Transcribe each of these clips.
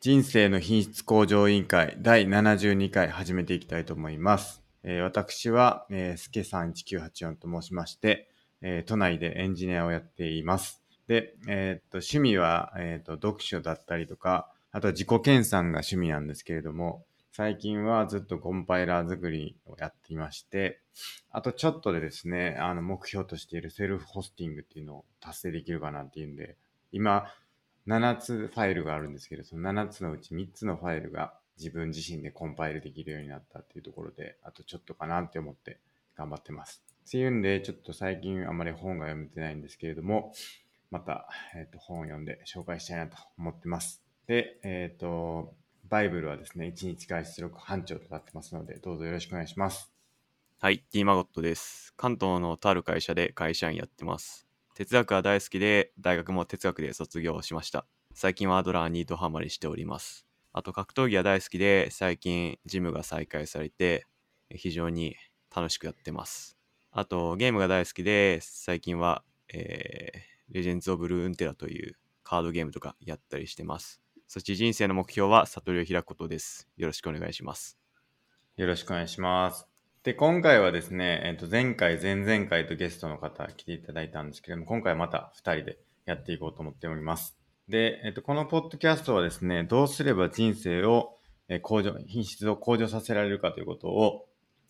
人生の品質向上委員会第72回始めていきたいと思います。えー、私は、えー、すけさん1984と申しまして、えー、都内でエンジニアをやっています。で、えー、っと、趣味は、えー、っと、読書だったりとか、あとは自己研鑽が趣味なんですけれども、最近はずっとコンパイラー作りをやっていまして、あとちょっとでですね、あの、目標としているセルフホスティングっていうのを達成できるかなっていうんで、今、7つファイルがあるんですけど、その7つのうち3つのファイルが自分自身でコンパイルできるようになったっていうところで、あとちょっとかなって思って頑張ってます。っていうんで、ちょっと最近あまり本が読めてないんですけれども、また、え、ー、と、本を読んで紹介したいなと思ってます。で、えっ、ー、と、バイブルはですね、1日外出力班長となってますので、どうぞよろしくお願いします。はい、D マゴットです。関東のとある会社で会社員やってます。哲学は大好きで、大学も哲学で卒業しました。最近はアドラーにドハマりしております。あと格闘技は大好きで、最近ジムが再開されて、非常に楽しくやってます。あとゲームが大好きで、最近は、えー、レジェンズ・オブ・ルーンテラというカードゲームとかやったりしてます。そして人生の目標は悟りを開くことです。よろしくお願いします。よろしくお願いします。で、今回はですね、えっ、と、前回、前々回とゲストの方来ていただいたんですけれども、今回はまた2人でやっていこうと思っております。で、えっ、と、このポッドキャストはですね、どうすれば人生を向上、品質を向上させられるかということを、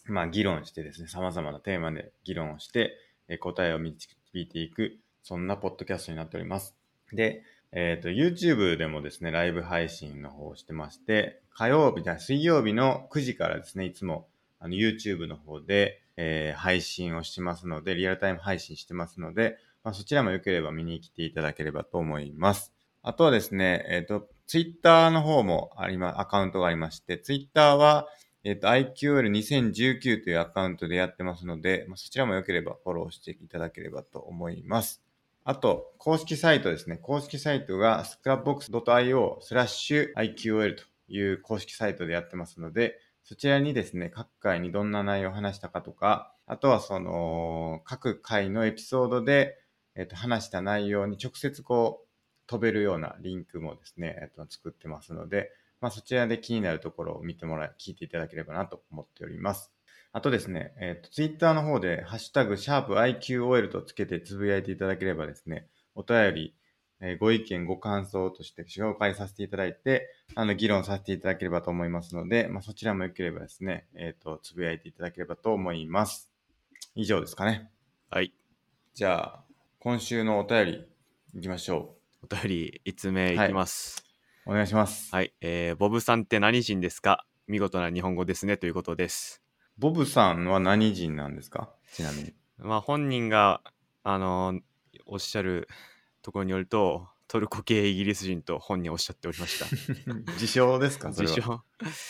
まあ、議論してですね、様々なテーマで議論をして、答えを導いていく、そんなポッドキャストになっております。で、えっ、と、YouTube でもですね、ライブ配信の方をしてまして、火曜日、水曜日の9時からですね、いつもあの YouTube の方で、えー、配信をしてますので、リアルタイム配信してますので、まあ、そちらも良ければ見に来ていただければと思います。あとはですね、えっ、ー、と、Twitter の方もありま、アカウントがありまして、Twitter は、えっ、ー、と、IQL2019 というアカウントでやってますので、まあ、そちらも良ければフォローしていただければと思います。あと、公式サイトですね。公式サイトが scrapbox.io スラッシュ IQL という公式サイトでやってますので、そちらにですね、各回にどんな内容を話したかとか、あとはその、各回のエピソードで、えっ、と、話した内容に直接こう、飛べるようなリンクもですね、えっ、と、作ってますので、まあ、そちらで気になるところを見てもらい、聞いていただければなと思っております。あとですね、えっ、と、ツイッターの方で、ハッシュタグ、シャープ i q o l とつけてつぶやいていただければですね、お便り、えー、ご意見、ご感想として紹介させていただいて、あの、議論させていただければと思いますので、まあ、そちらも良ければですね、えっ、ー、と、つぶやいていただければと思います。以上ですかね。はい。じゃあ、今週のお便り、いきましょう。お便り、5つ目いきます。はい、お願いします。はい。えー、ボブさんって何人ですか？見事な日本語ですね、ということです。ボブさんは何人なんですか？ちなみに。まあ、本人が、あのー、おっしゃるところによるとトルコ系イギリス人と本人おっしゃっておりました。自称ですか？自称。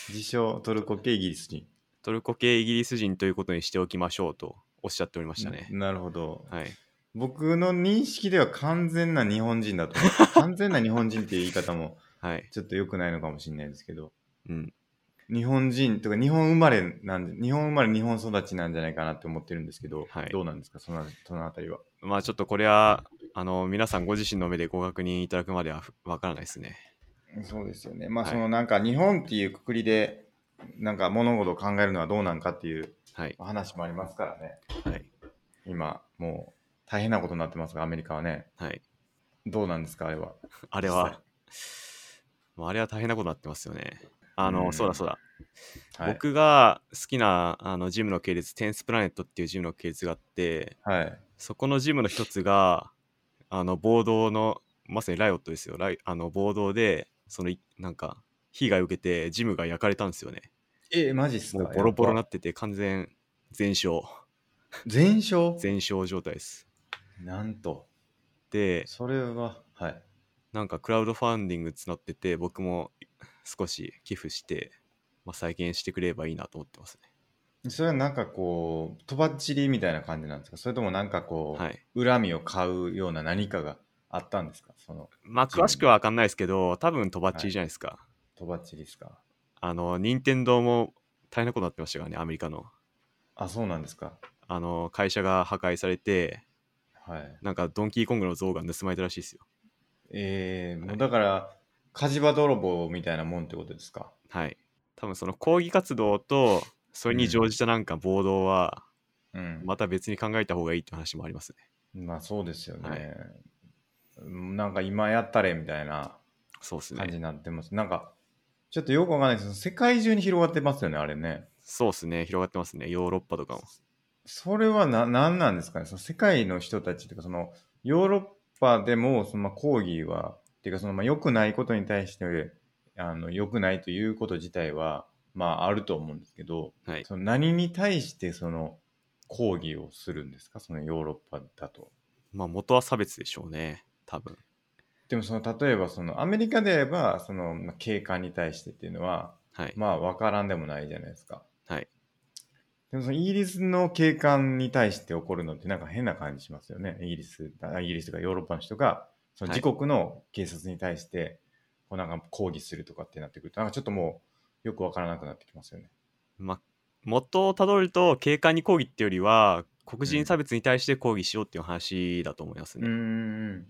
自称トルコ系イギリス人。トルコ系イギリス人ということにしておきましょうとおっしゃっておりましたね。なるほど、はい、僕の認識では完全な日本人だと完全な日本人っていう言い方もちょっと良くないのかもしれないですけど、うん、日本人とか日本生まれなんで日本生まれ日本育ちなんじゃないかなって思ってるんですけど、はい、どうなんですか？そのそのあたりは。まあちょっとこれはあの皆さんご自身の目でご確認いただくまではわからないですね。そうですよね。まあそのなんか日本っていうくくりでなんか物事を考えるのはどうなんかっていう話もありますからね、はい、今もう大変なことになってますがアメリカはね。はい。どうなんですかあれは？あれはあれは大変なことになってますよねあの、うん、そうだそうだ。はい、僕が好きなあのジムの系列、テンスプラネットっていうジムの系列があって、はい、そこのジムの一つが、あの、暴動の、まさにライオットですよ。ライあの暴動で、その、なんか、被害を受けて、ジムが焼かれたんですよね。えマジっすか？ボロボロになってて、完全全焼。全焼？全焼状態です。なんと。で、それは、はい。なんかクラウドファンディング募ってて、僕も少し寄付して、まあ、再建してくれればいいなと思ってますね。それはなんかこう、とばっちりみたいな感じなんですか？それともなんかこう、はい、恨みを買うような何かがあったんですか？その。まあ、詳しくは分かんないですけど、多分とばっちりじゃないですか。とばっちりですか？あの、任天堂も大変なことになってましたからね、アメリカの。あ、そうなんですか。あの、会社が破壊されて、はい。なんかドンキーコングの像が盗まれたらしいですよ。えー、もうだから、火事場泥棒みたいなもんってことですか？はい。多分その抗議活動と、それに乗じたなんか暴動は、うん。また別に考えた方がいいって話もありますね。まあそうですよね。はいうんなんか今やったれみたいな。感じになってます。なんか、ちょっとよくわかんないですけど、世界中に広がってますよね、あれね。そうですね。広がってますね。ヨーロッパとかも。それはな、なんなんですかね？その世界の人たちというか、その、ヨーロッパでも、その、まあ、抗議は、っていうか、その、まあ、良くないことに対して、あの、良くないということ自体は、まあ、あると思うんですけど、はい。その何に対して、その、抗議をするんですか？そのヨーロッパだと。まあ元は差別でしょうね。多分。でも、その、例えば、その、アメリカで言えば、その、まあ、警官に対してっていうのは、はい。まあ、わからんでもないじゃないですか。はい。でもそのイギリスの警官に対して起こるのってなんか変な感じしますよね。イギリス、あイギリスとかヨーロッパの人が、そのはい自国の警察に対して、こうなんか抗議するとかってなってくると、なんかちょっともうよくわからなくなってきますよね。まあ、元をたどると、警官に抗議ってよりは、黒人差別に対して抗議しようっていう話だと思いますね。ん。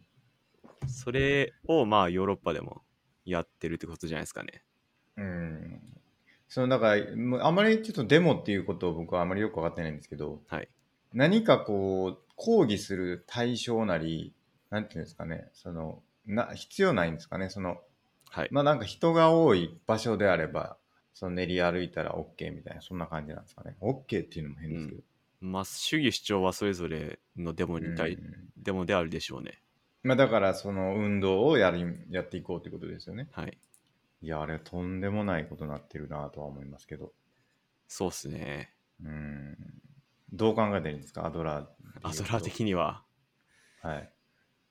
それをまあヨーロッパでもやってるってことじゃないですかね。うん。そのだから、あまりちょっとデモっていうことを僕はあまりよく分かってないんですけど、はい。何かこう、抗議する対象なり、なんていうんですかね、その、な必要ないんですかね、その、はい。まあなんか人が多い場所であれば、その練り歩いたら OK みたいな、そんな感じなんですかね。OK っていうのも変ですけど。まあ主義主張はそれぞれのデモに対、うんデモであるでしょうね。まあだからその運動をやりやっていこうってことですよね。はい。いや、あれはとんでもないことになってるなとは思いますけど。そうっすね。うん。どう考えてるんですか、アドラー。アドラー的には、はい。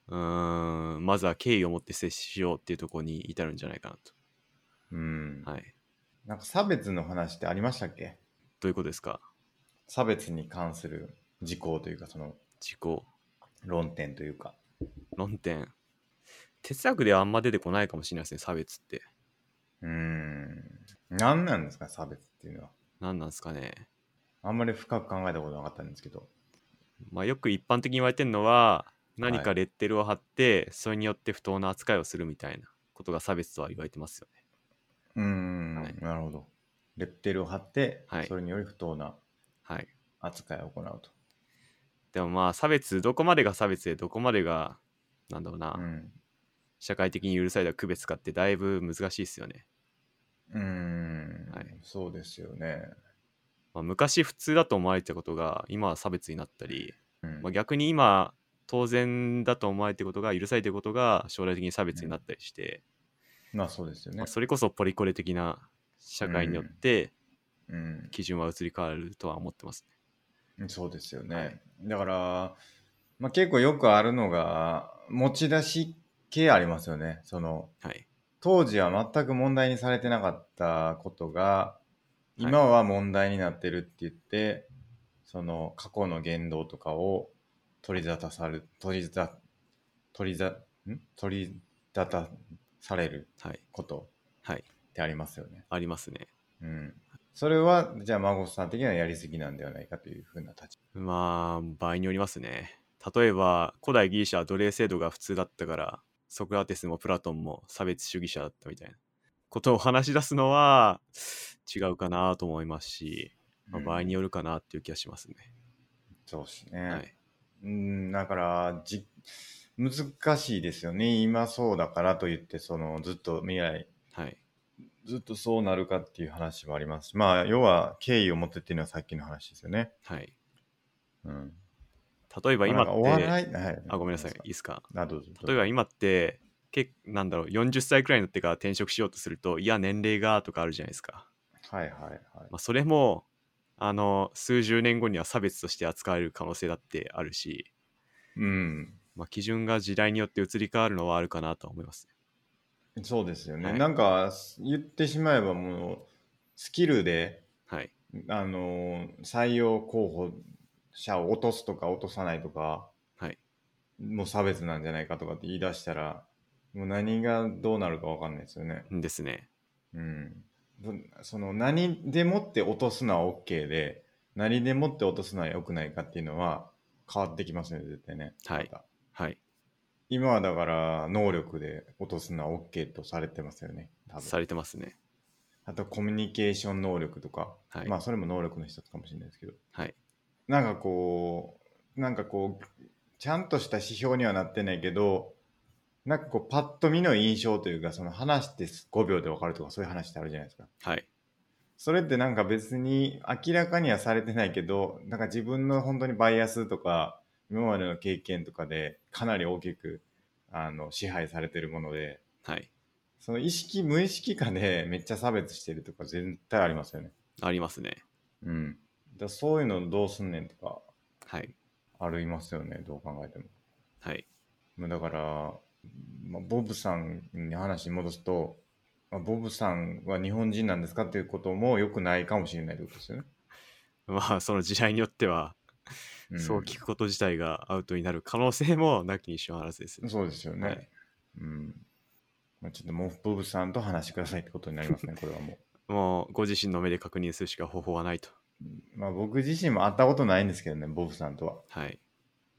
うーん、まずは敬意を持って接しようっていうところに至るんじゃないかなうん。と。はい。なんか差別の話ってありましたっけ？どういうことですか？差別に関する事項というか、その自己、論点というか。論点。哲学ではあんま出てこないかもしれないですね、差別って。うん。何なんですか、差別っていうのは？何なんですかね。あんまり深く考えたことなかったんですけど。まあ、よく一般的に言われてるのは何かはいレッテルを貼って、それによって不当な扱いをするみたいなことが差別とは言われてますよね。うーん、はいなるほど。レッテルを貼って、はいそれにより不当なはい。扱いを行うと。でもまあ差別どこまでが差別でどこまでがなんだろうな、うん。社会的に許された区別かってだいぶ難しいですよね。うーん、はいそうですよね。まあ、昔普通だと思われてたことが今は差別になったり、うんまあ、逆に今当然だと思われてることが許されてることが将来的に差別になったりして、まあそうですよねまあ、。それこそポリコレ的な社会によってうん、基準は移り変わるとは思ってますね。そうですよね。はいだから、まあ、結構よくあるのが、持ち出し系ありますよね。その、はい。当時は全く問題にされてなかったことが、い今は問題になってるって言って、その過去の言動とかを取り沙汰される、取りざ、取りざ、ん？取り沙汰されるはい。ことはい。ってありますよね。ありますね。うん。それは、じゃあ、孫さん的にはやりすぎなんではないかというふうな立ち。まあ、場合によりますね。例えば、古代ギリシャは奴隷制度が普通だったから、ソクラテスもプラトンも差別主義者だったみたいなことを話し出すのは違うかなと思いますし、まあ、場合によるかなっていう気がしますね。そうですね。はい。うん、だから、じ、難しいですよね。今そうだからといって、その、ずっと未来、はい。ずっとそうなるかっていう話もありますし、まあ、要は、敬意を持ってっていうのはさっきの話ですよね。はい。うん。例えば今って、笑い、はい。あ、ごめんなさい、いいですか？例えば今って、けなんだろう、40歳くらいになってから転職しようとすると、いや、年齢がとかあるじゃないですか。はいはいはい。まあ、それも、あの、数十年後には差別として扱われる可能性だってあるし、うん。まあ、基準が時代によって移り変わるのはあるかなと思います。そうですよね。はいなんか、言ってしまえばもう、スキルで、はい。あのー採用候補者を落とすとか落とさないとか、はい。もう差別なんじゃないかとかって言い出したら、もう何がどうなるかわかんないですよね。ですね。うん。そその何でもって落とすのは OK で、何でもって落とすのは良くないかっていうのは変わってきますね、絶対ね。はいはい。今はだから能力で落とすのは OK とされてますよね。多分されてますね。あとコミュニケーション能力とか、はいまあそれも能力の一つかもしれないですけど、はい。なんかこう、なんかこう、ちゃんとした指標にはなってないけど、なんかこうパッと見の印象というか、その話して5秒で分かるとかそういう話ってあるじゃないですか。はい。それってなんか別に明らかにはされてないけど、なんか自分の本当にバイアスとか、今までの経験とかでかなり大きくあの支配されてるもので、はい。その意識、無意識化でめっちゃ差別してるとか絶対ありますよね。ありますね。うん。だそういうのどうすんねんとかはい。ありますよね、どう考えても。はい。まあだから、まあ、ボブさんに話に戻すと、まあ、ボブさんは日本人なんですかっていうことも良くないかもしれないってことですよね。まあ、その時代によっては、んそう聞くこと自体がアウトになる可能性もなきにしもあらずですね。そうですよね。はいうん。まあ、ちょっともうボブさんと話してくださいってことになりますね、これはももう、ご自身の目で確認するしか方法はないと。う。まあ僕自身も会ったことないんですけどね、ボブさんとは。はい。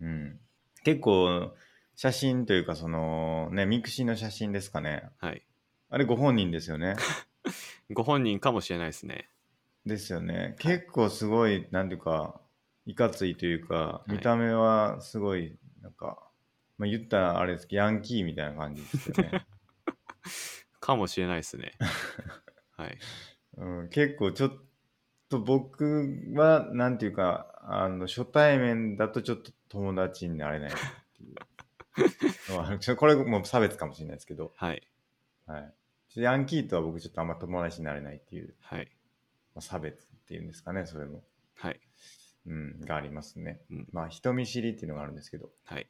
うん。結構、写真というか、その、ね、ミクシーの写真ですかね。はい。あれご本人ですよね。ご本人かもしれないですね。ですよね。結構すごい、なんていうか、いかついというか、い見た目はすごい、なんか、まあ言ったらあれですけど、ヤンキーみたいな感じですよね。かもしれないですね。はい。うん、結構ちょっと僕は、なんていうか、あの、初対面だとちょっと友達になれないっていう これも差別かもしれないですけど、はい。はい。ヤンキーとは僕ちょっとあんま友達になれないっていう、はい。まあ、差別っていうんですかね、それも。はい。うん、がありますね。うんまあ、人見知りっていうのがあるんですけど。はい。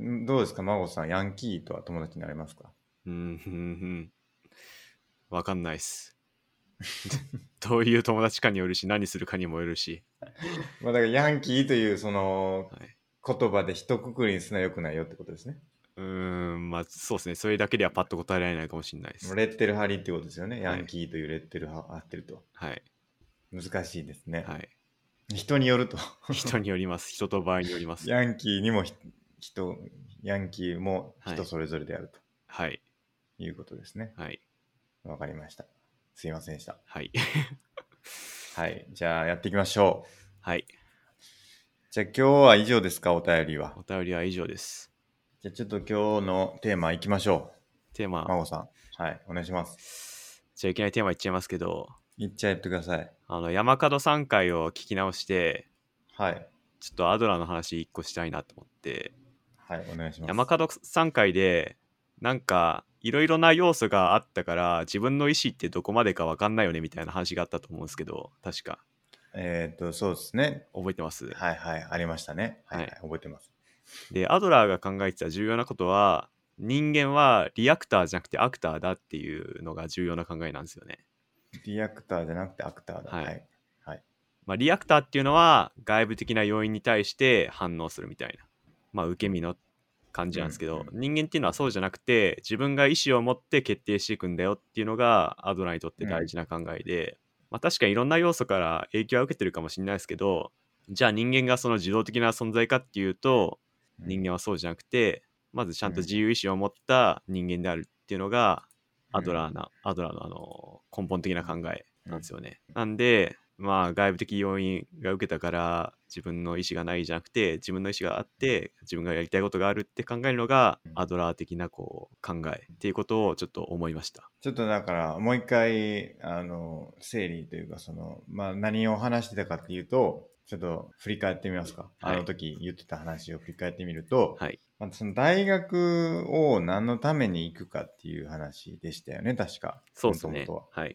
んどうですか、孫さん、ヤンキーとは友達になれますか？うん。わかんないっす。どういう友達かによるし、何するかにもよるし。まあ、だからヤンキーというそのはい。言葉で一括りにすのは良くないよってことですね。うーん、まあそうですね。それだけではパッと答えられないかもしれないです。レッテル貼りってことですよね。はいヤンキーというレッテル貼ってると。はい。難しいですね。はい。人によると。人によります。人と場合によります。ヤンキーにもひ人、ヤンキーもはい人それぞれであるとはい。いうことですね。はい。わ、かりました。すいませんでした。はい。はい。じゃあやっていきましょう。はい。じゃあ今日は以上ですか、お便りは。お便りは以上です。じゃあちょっと今日のテーマいきましょう。テーマ、孫さん。はい。お願いします。じゃあいきなりテーマいっちゃいますけど、いっちゃってください。あの、山門3回を聞き直して、はい。ちょっとアドラーの話1個したいなと思って、はい。お願いします。山門3回で、なんか、いろいろな要素があったから、自分の意思ってどこまでか分かんないよねみたいな話があったと思うんですけど、確か、えっ、と、そうですね。覚えてます？はいはい。ありましたね。はい、はいはい覚えてます。で、アドラーが考えてた重要なことは、人間はリアクターじゃなくてアクターだっていうのが重要な考えなんですよね。リアクターじゃなくてアクターだ。はいはい。はい。まあ、リアクターっていうのは外部的な要因に対して反応するみたいな、まあ、受け身の感じなんですけど、うんうん人間っていうのはそうじゃなくて自分が意思を持って決定していくんだよっていうのがアドラーにとって大事な考えで、まあ、確かにいろんな要素から影響は受けてるかもしれないですけどじゃあ人間がその自動的な存在かっていうと人間はそうじゃなくてまずちゃんと自由意志を持った人間であるっていうのがアドラーな、アドラーのあの根本的な考えなんですよね。なんでまあ外部的要因が受けたから自分の意思がないじゃなくて自分の意思があって自分がやりたいことがあるって考えるのがうんアドラー的なこう考えっていうことをちょっと思いました。ちょっとだから、もう一回、あの、整理というか、その、まあ、何を話してたかっていうと、ちょっと振り返ってみますか。はいあの時言ってた話を振り返ってみると、はい。まあ、その大学を何のために行くかっていう話でしたよね、確か。そうですね。はい。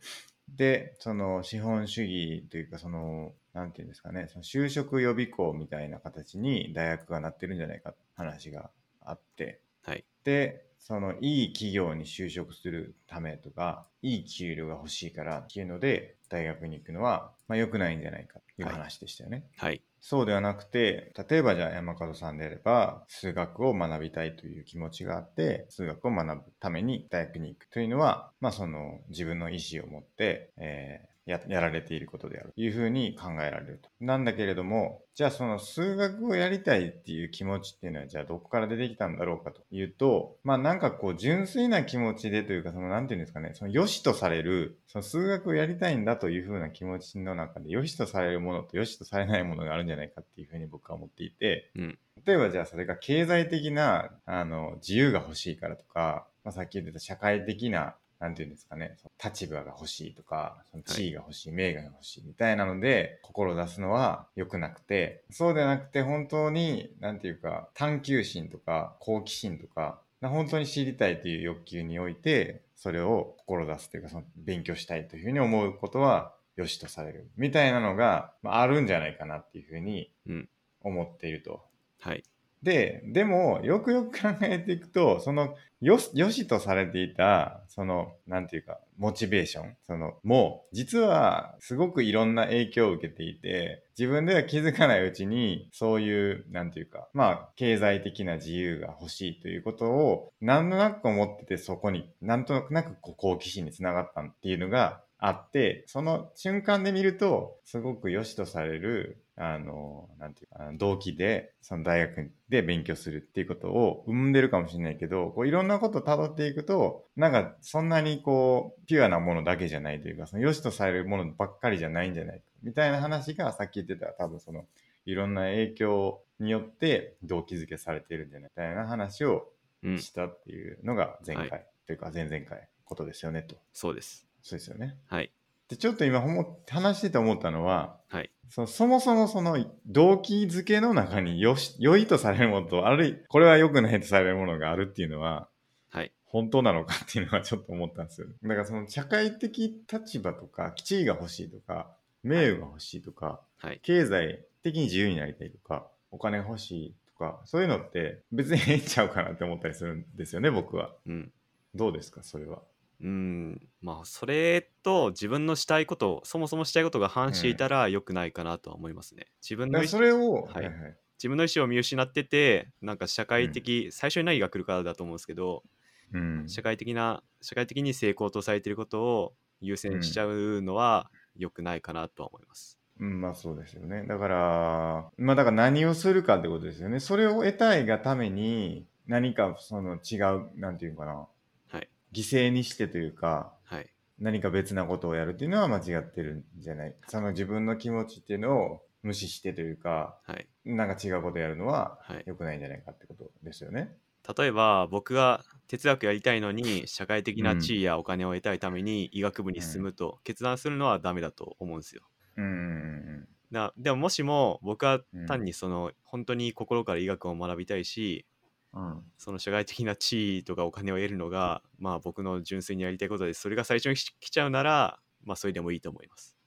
で、その資本主義というか、その、なんていうんですかね、その就職予備校みたいな形に大学がなってるんじゃないか話があって、はい。で、そのいい企業に就職するためとか、いい給料が欲しいからっていうので、大学に行くのは、まあ、良くないんじゃないかっていう話でしたよね。はい。そうではなくて、例えばじゃあ山門さんであれば、数学を学びたいという気持ちがあって、数学を学ぶために大学に行くというのは、まあその自分の意思を持って、えややられていることであるというふうに考えられると。なんだけれども、じゃあその数学をやりたいっていう気持ちっていうのは、じゃあどこから出てきたんだろうかというと、まあなんかこう純粋な気持ちでというか、そのなんていうんですかね、その良しとされる、その数学をやりたいんだというふうな気持ちの中で、良しとされるものと良しとされないものがあるんじゃないかっていうふうに僕は思っていて、うん例えばじゃあそれが経済的なあの自由が欲しいからとか、まあ、さっき言ってた社会的ななんていうんですかね、立場が欲しいとか、その地位が欲しい、名誉が欲しいみたいなので、心を出すのは良くなくて、そうでなくて本当に、なんていうか、探求心とか好奇心とか、本当に知りたいという欲求において、それを心出すというか、その勉強したいというふうに思うことは、良しとされる。みたいなのが、まあ、あるんじゃないかなっていうふうにうん思っていると。はい。で、でも、よくよく考えていくと、その、よし、よしとされていた、その、なんていうか、モチベーション、その、もう、実は、すごくいろんな影響を受けていて、自分では気づかないうちに、そういう、なんていうか、まあ、経済的な自由が欲しいということを、なんとなく思ってて、そこに、なんとなくこう好奇心につながったっていうのが、あって、その瞬間で見ると、すごく良しとされる、あの、なんていうか、あの動機で、その大学で勉強するっていうことを生んでるかもしれないけど、こういろんなことを辿っていくと、なんかそんなにこう、ピュアなものだけじゃないというか、その良しとされるものばっかりじゃないんじゃないか、みたいな話がさっき言ってた多分その、いろんな影響によって動機づけされているんじゃないみたいな話をうん。したっていうのが前回、はというか前々回ことですよねと。そうです。そうですよね。はい。で、ちょっと今話してて思ったのは、はい。そそもそもその動機づけの中によし、良いとされるものと、あるい、これは良くないとされるものがあるっていうのは、はい。本当なのかっていうのはちょっと思ったんですよ。だからその社会的立場とか、地位が欲しいとか、名誉が欲しいとか、はい。経済的に自由になりたいとか、お金が欲しいとか、そういうのって別に ええんちゃうかなって思ったりするんですよね、僕は。うん。どうですか、それは？うん。まあ、それと自分のしたいこと、そもそもしたいことが反していたら良くないかなとは思いますね。自分の意思それを、はいはい自分の意思を見失ってて、なんか社会的、最初に何が来るかだと思うんですけど、うん。社会的な、社会的に成功とされていることを優先しちゃうのは良くないかなとは思います。うん、まあそうですよね。だから、まあだから何をするかってことですよね。それを得たいがために、何かその違う、なんていうのかな、はい。犠牲にしてというか、はい。何か別なことをやるっていうのは間違ってるんじゃない。その自分の気持ちっていうのを無視してというか、はい。なんか違うことやるのははい。良くないんじゃないかってことですよね。例えば僕が哲学やりたいのに 社会的な地位やお金を得たいために医学部に進むと決断するのはダメだと思うんですよ。うんうんうんなでももしも僕はうん単にその本当に心から医学を学びたいしうん。うん。その社会的な地位とかお金を得るのがまあ僕の純粋にやりたいことでそれが最初に来ちゃうならまあそれでもいいと思います。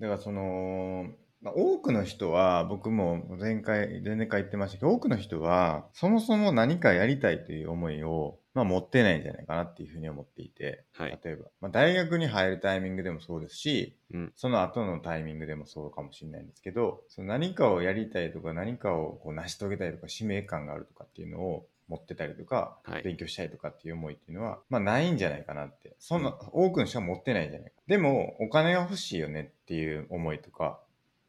だからその、まあ、多くの人は、僕も前回、前々回言ってましたけど、多くの人は、そもそも何かやりたいという思いを、まあ、持ってないんじゃないかなっていうふうに思っていて、はい。例えば、まあ、大学に入るタイミングでもそうですし、うん。その後のタイミングでもそうかもしれないんですけど、その何かをやりたいとか、何かをこう成し遂げたいとか、使命感があるとかっていうのを持ってたりとか、はい勉強したいとかっていう思いっていうのは、まあないんじゃないかなって。そんな、多くの人は持ってないんじゃないか。でも、お金が欲しいよねっていう思いとか、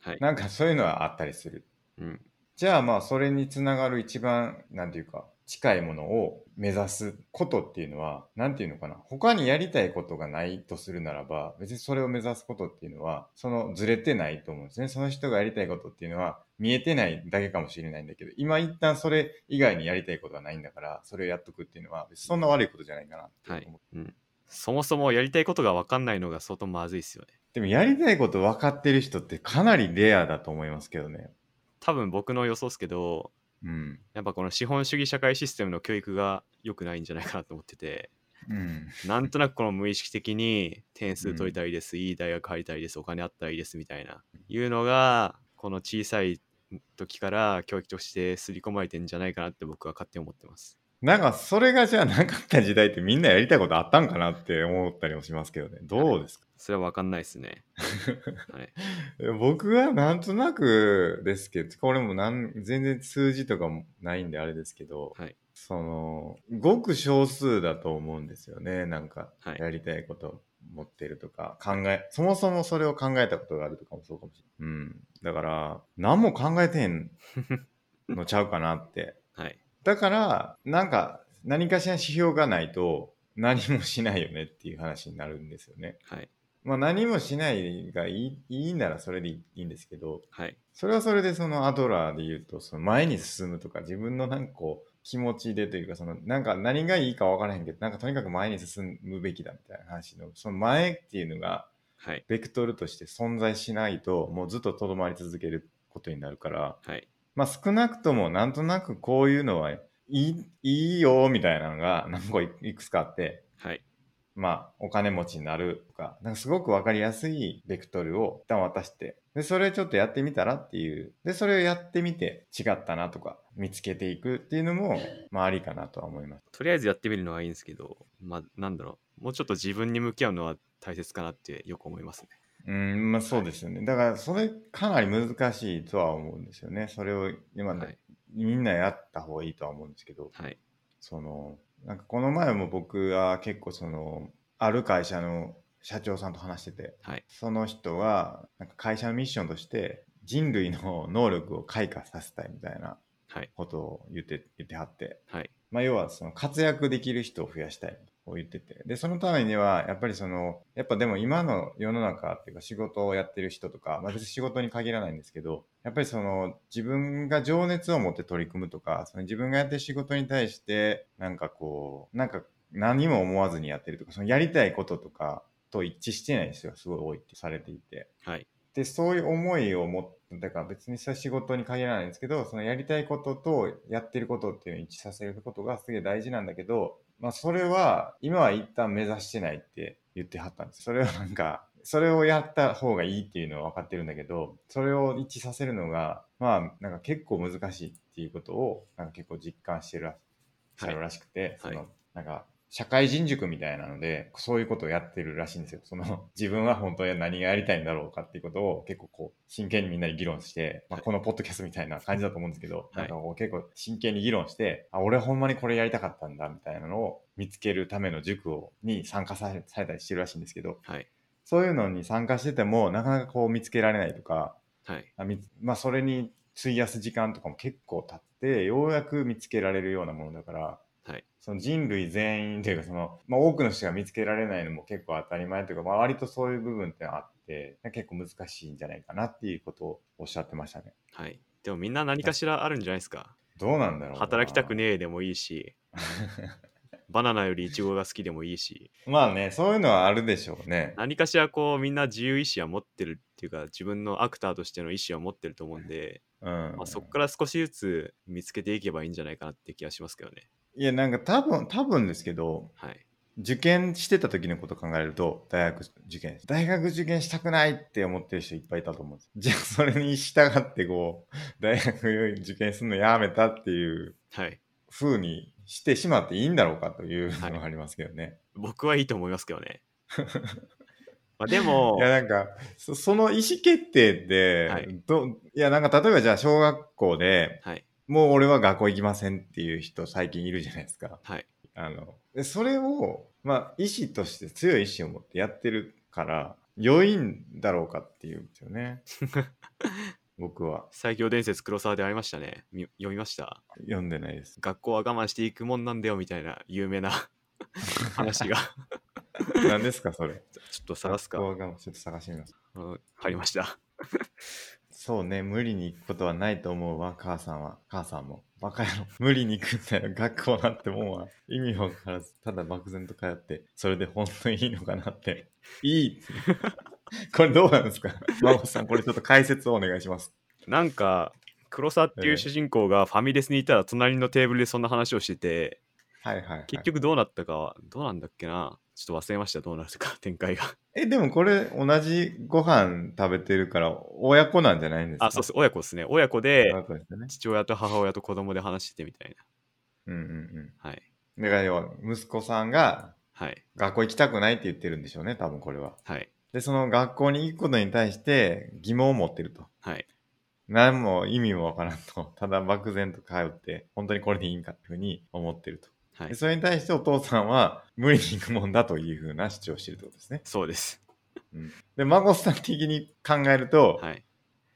はい。なんかそういうのはあったりする。うん。じゃあまあそれにつながる一番なんていうか近いものを目指すことっていうのはなんていうのかな？他にやりたいことがないとするならば別にそれを目指すことっていうのはそのずれてないと思うんですねその人がやりたいことっていうのは見えてないだけかもしれないんだけど今一旦それ以外にやりたいことがないんだからそれをやっとくっていうのは別にそんな悪いことじゃないかなってはい思う、。うん。そもそもやりたいことが分かんないのが相当まずいですよね。でもやりたいこと分かってる人ってかなりレアだと思いますけどね多分僕の予想ですけど、うん。やっぱこの資本主義社会システムの教育が良くないんじゃないかなと思ってて、うん。なんとなくこの無意識的に点数取りたいです、いい大学入りたいです、お金あったらいいですみたいな、いうのが、この小さい時から教育として刷り込まれてんじゃないかなって僕は勝手に思ってます。なんかそれがじゃあなかった時代ってみんなやりたいことあったんかなって思ったりもしますけどね。どうですか、それは分かんないですね。はい。僕はなんとなくですけど、これもなん全然数字とかもないんであれですけど、はい。その、ごく少数だと思うんですよね。なんかはいやりたいこと持ってるとか、考え、そもそもそれを考えたことがあるとかもそうかもしれない。うん。だから、何も考えてへんのちゃうかなって。はい。だから、なんか、何かしら指標がないと、何もしないよねっていう話になるんですよね。はい。まあ何もしないがいいいいならそれでいいんですけど、はい。それはそれでそのアドラーで言うと、その前に進むとか、自分のなんかこう、気持ちでというか、そのなんか何がいいか分からへんけど、なんかとにかく前に進むべきだみたいな話の、その前っていうのが、はい。ベクトルとして存在しないと、もうずっととどまり続けることになるから、はい。まあ少なくともなんとなくこういうのはいいいいよみたいなのが何個いいくつかあって、はい。まあお金持ちになるとか、なんかすごくわかりやすいベクトルを一旦渡して、で、それちょっとやってみたらっていう、で、それをやってみて違ったなとか見つけていくっていうのも、まあありかなとは思います。とりあえずやってみるのはいいんですけど、まあ、なんだろう。もうちょっと自分に向き合うのは大切かなってよく思いますね。うん、まあそうですよね。だからそれかなり難しいとは思うんですよね。それを今、はい。みんなやった方がいいとは思うんですけど、はい。そのなんかこの前も僕は結構そのある会社の社長さんと話しててはい。その人はなんか会社のミッションとして人類の能力を開花させたいみたいなはい。ことを言って言ってはって、はい。まあ、要はその活躍できる人を増やしたい。と言ってて。でそのためにはやっぱりそのやっぱでも今の世の中っていうか仕事をやってる人とか、まあ、別に仕事に限らないんですけどやっぱりその自分が情熱を持って取り組むとかその自分がやってる仕事に対してなんかこうなんか何も思わずにやってるとかそのやりたいこととかと一致してない人がすごい多いってされていて。はい。でそういう思いを持ってだから別にそれは仕事に限らないんですけどそのやりたいこととやってることっていうのを一致させることがすげえ大事なんだけど、まあ、それは今は一旦目指してないって言ってはったんです。それはなんかそれをやった方がいいっていうのは分かってるんだけどそれを一致させるのがまあなんか結構難しいっていうことをなんか結構実感してるらしゃるらしくて、はい。そのなんか社会人塾みたいなので、そういうことをやってるらしいんですよ。その、自分は本当に何がやりたいんだろうかっていうことを結構こう、真剣にみんなに議論して、まあ、はいこのポッドキャストみたいな感じだと思うんですけど、はいなんかこう結構真剣に議論して、あ、俺ほんまにこれやりたかったんだみたいなのを見つけるための塾を、に参加されされたりしてるらしいんですけど、はい。そういうのに参加してても、なかなかこう見つけられないとか、はい。あみまあ、それに費やす時間とかも結構経って、ようやく見つけられるようなものだから、はい。その人類全員というかその、まあ、多くの人が見つけられないのも結構当たり前というか、まあ、割とそういう部分ってあって結構難しいんじゃないかなっていうことをおっしゃってましたね。はい。でもみんな何かしらあるんじゃないですか。どうなんだろうな働きたくねえでもいいし、バナナよりイチゴが好きでもいいし、まあねそういうのはあるでしょうね。何かしらこうみんな自由意志は持ってるっていうか自分のアクターとしての意思は持ってると思うんで、うんまあ、そこから少しずつ見つけていけばいいんじゃないかなって気がしますけどね。いやなんか多分多分ですけどはい。受験してた時のこと考えると大学受験大学受験したくないって思ってる人いっぱいいたと思うんですじゃあそれに従ってこう大学受験するのやめたっていうはい。風にしてしまっていいんだろうかというのがありますけどね。僕はいいと思いますけどね。まあでもい、やなんかそその意思決定って、はいどいやなんか例えばじゃあ小学校ではい。もう俺は学校行きませんっていう人最近いるじゃないですか。はい。あのでそれをまあ意思として強い意志を持ってやってるから良いんだろうかっていうんですよね。僕は最強伝説黒沢でありましたね。み読みました？読んでないです。学校は我慢していくもんなんだよみたいな有名な 話が何ですかそれ。ちょっと探すか。学校がちょっと探してみます。うんありました。そうね、無理に行くことはないと思うわ、母さんは。母さんも。バカ野郎。無理に行くんだよ、学校なんてもんは。意味わからず、ただ漠然と通って、それで本当にいいのかなって。いい これどうなんですか？孫さん、これちょっと解説をお願いします。なんか黒沢っていええう主人公がファミレスにいたら隣のテーブルでそんな話をしててはいはい、はい。結局どうなったかはどうなんだっけなちょっと忘れましたどうなるか展開がえ、でもこれ、同じご飯食べてるから、親子なんじゃないんですか？あそうそう親子ですね親子で。父親と母親と子供で話しててみたいうんうんうん。なはいだから息子さんがはい学校行きたくないって言ってるんでしょうね、多分これは。はいで、その学校に行くことに対して疑問を持ってると。はい何も意味もわからんと、ただ漠然と通って、本当にこれでいいんかっていうふうに思ってると。はいで。それに対してお父さんは無理に行くもんだというふうな主張をしているってことですね。そうです。で、孫さん的に考えると、はい。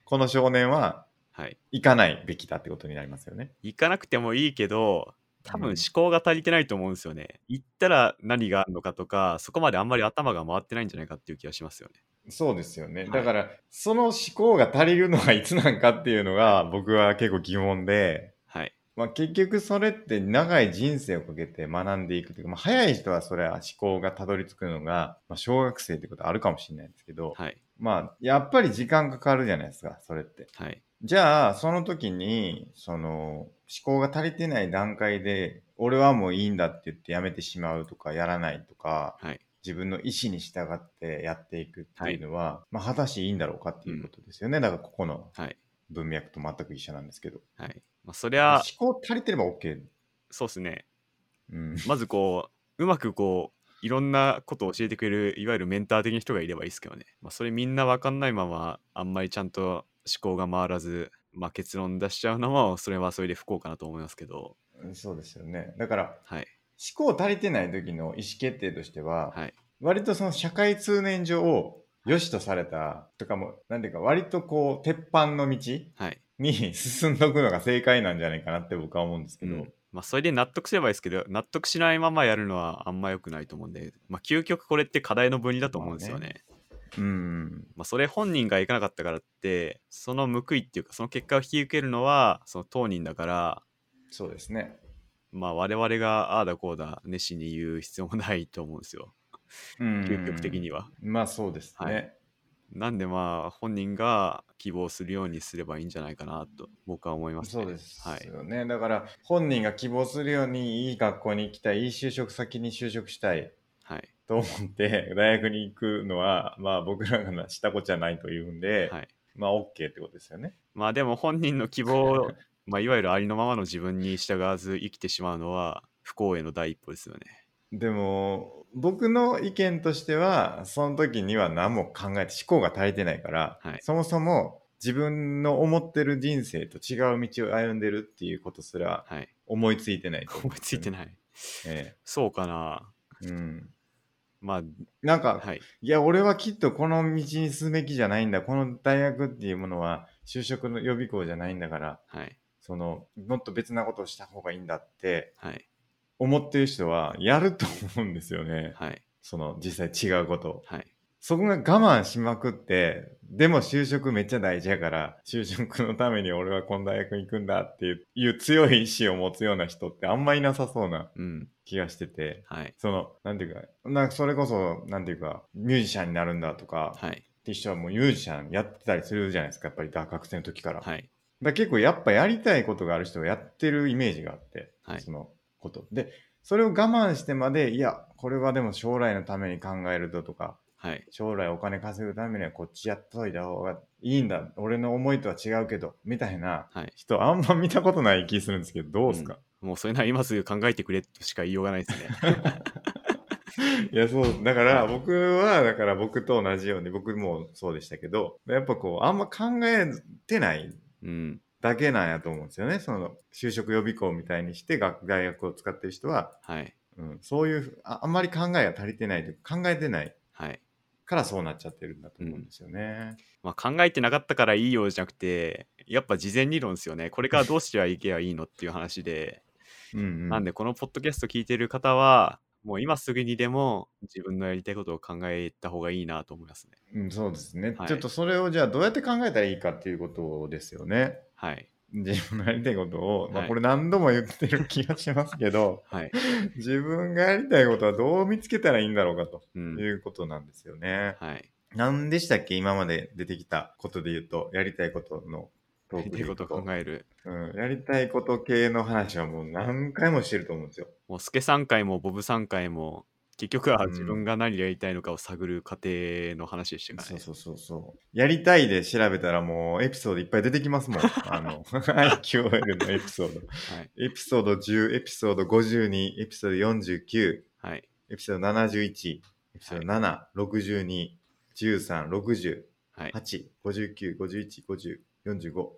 この少年ははい。行かないべきだってことになりますよね。行かなくてもいいけど、多分うん思考が足りてないと思うんですよね。行ったら何があるのかとか、そこまであんまり頭が回ってないんじゃないかっていう気がしますよね。そうですよね。はいだから、その思考が足りるのはいつなんかっていうのが僕は結構疑問で、はい。まあ、結局それって長い人生をかけて学んでいくというか、まあ、早い人はそれは思考がたどり着くのが、まあ、小学生ってことあるかもしれないんですけど、はい。まあ、やっぱり時間かかるじゃないですか、それって。はい。じゃあ、その時に、その、思考が足りてない段階で、俺はもういいんだって言ってやめてしまうとか、やらないとか、はい。自分の意思に従ってやっていくっていうのは、まあ、果たしていいんだろうかっていうことですよね。だから、ここのはい。文脈と全く一緒なんですけど。はい。まあ、そりゃ、思考足りてれば OK。そうですね。うん。まずこう、うまくこう、いろんなことを教えてくれる、いわゆるメンター的な人がいればいいですけどね。まあ、それみんなわかんないまま、あんまりちゃんと思考が回らず、まあ、結論出しちゃうのも、それはそれで不幸かなと思いますけど、そうですよね。だから、はい。思考足りてない時の意思決定としては、はい。割とその社会通念上を良しとされたとかも、なんていうか、割とこう、鉄板の道はい。に進んどくのが正解なんじゃないかなって僕は思うんですけど、うんまあ、それで納得すればいいですけど、納得しないままやるのはあんま良くないと思うんで、まあ、究極これって課題の分離だと思うんですよね。うん、まあ、それ本人がいかなかったからって、その報いっていうか、その結果を引き受けるのは、その当人だから、そうですね。まあ、我々がああだこうだ熱心に言う必要もないと思うんですよ。うん究極的には。まあそうですね。はいなんでまあ、本人が希望するようにすればいいんじゃないかなと僕は思います、ね。そうですはい。よね。だから、本人が希望するようにいい学校に行きたい、いい就職先に就職したいはい。と思って、大学に行くのは、まあ僕らがしたことじゃないというんで、はい。まあ OK ってことですよね。まあでも本人の希望、まあ、いわゆるありのままの自分に従わず生きてしまうのは不幸への第一歩ですよね。でも、僕の意見としては、その時には何も考えて、思考が足りてないから、はいそもそも自分の思ってる人生と違う道を歩んでるっていうことすらはい。思いついてないと思うん思いついてない。えそうかな。えうん。まなんか、あ、はい。いや、俺はきっとこの道に進むべきじゃないんだ。この大学っていうものは就職の予備校じゃないんだから、はい。その、もっと別なことをした方がいいんだってはい。思ってる人はやると思うんですよね。はい。その、実際違うことを。はい。そこが我慢しまくって、でも就職めっちゃ大事やから、就職のために俺はこの大学に行くんだっていう強い意志を持つような人ってあんまいなさそうなうん。気がしてて、はい。その、なんていうか、なんかそれこそ、なんていうか、ミュージシャンになるんだとか、はい。って人はもうミュージシャンやってたりするじゃないですか、やっぱり学生の時から。はい。ら結構やっぱやりたいことがある人がやってるイメージがあって、はいそのこと。で、それを我慢してまで、いや、これはでも将来のために考えるととか、はい。将来お金稼ぐためにはこっちやっといた方がいいんだ。俺の思いとは違うけど、みたいなはい。人あんま見たことない気するんですけど、どうですか、もうそれなら今すぐ考えてくれとしか言いようがないですね。いや、そう、だからはい僕は、だから僕と同じように、僕もそうでしたけど、やっぱこう、あんま考えてないうん。だけなんやと思うんですよね。その、就職予備校みたいにして学大学を使ってる人は、はい。うん、そういうあ、あんまり考えが足りてないというか考えてないはい。からそうなっちゃってるんだと思うんですよね。まあ、考えてなかったからいいようじゃなくて、やっぱ事前理論ですよね。これからどうしてはいけばいいのっていう話で、うん、うん。なんでこのポッドキャスト聞いてる方は、もう今すぐにでも自分のやりたいことを考えた方がいいなと思いますね。うん、そうですね、はいちょっとそれをじゃあどうやって考えたらいいかっていうことですよね。はい。自分のやりたいことを、まあ、はいこれ何度も言ってる気がしますけど、はい。自分がやりたいことはどう見つけたらいいんだろうかとうん。いうことなんですよね。はい。何でしたっけ？今まで出てきたことで言うと、やりたいことのトやりたいこークで言うととを考える。うん、やりたいこと系の話はもう何回もしてると思うんですよ。もうスケ3回もボブ3回も、結局はうん自分が何やりたいのかを探る過程の話でしたからね。そうそうそうそう。やりたいで調べたらもうエピソードいっぱい出てきますもん。あの、IQL のエピソード。はい。エピソード10、エピソード52、エピソード49、はい。エピソード71、エピソード7、62、13、60、はい。8、59、51、50、45、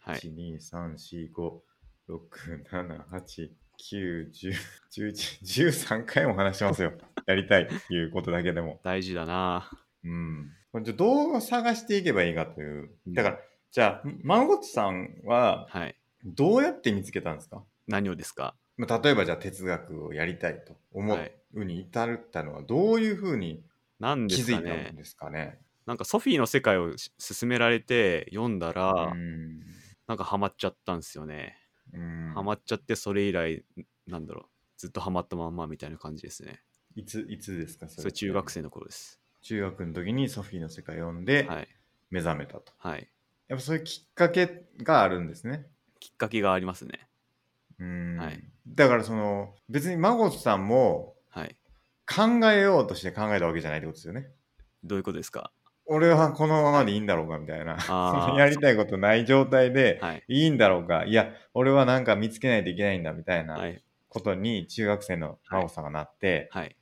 はい。1、2、3、4、5、6、7、8、9、10、11、13回も話しますよ。やりたいっていうことだけでも。大事だな。うん。じゃあどう探していけばいいかという。うんだから、じゃあ、マンゴットさんははい。どうやって見つけたんですか？何をですか？まあ例えばじゃあ哲学をやりたいと思はいうに至ったのはどういうふうに気づいたすかねん。ですかね？なんかソフィーの世界をし勧められて読んだら、うん。なんかハマっちゃったんですよね。うんハマっちゃってそれ以来、なんだろう。ずっとハマったまんまみたいな感じですね。いつ、いつですかそそれ中学生の頃です。中学の時にソフィーの世界を読んではい。目覚めたと。はい。やっぱそういうきっかけがあるんですね。きっかけがありますね。うん。はいだからその別にマゴットさんもはい。考えようとして考えたわけじゃないってことですよね。どういうことですか？俺はこのままでいいんだろうかみたいな。やりたいことない状態ではい。いいんだろうか。いや、俺はなんか見つけないといけないんだみたいなはい。ことに中学生のマゴさんがなって、はい。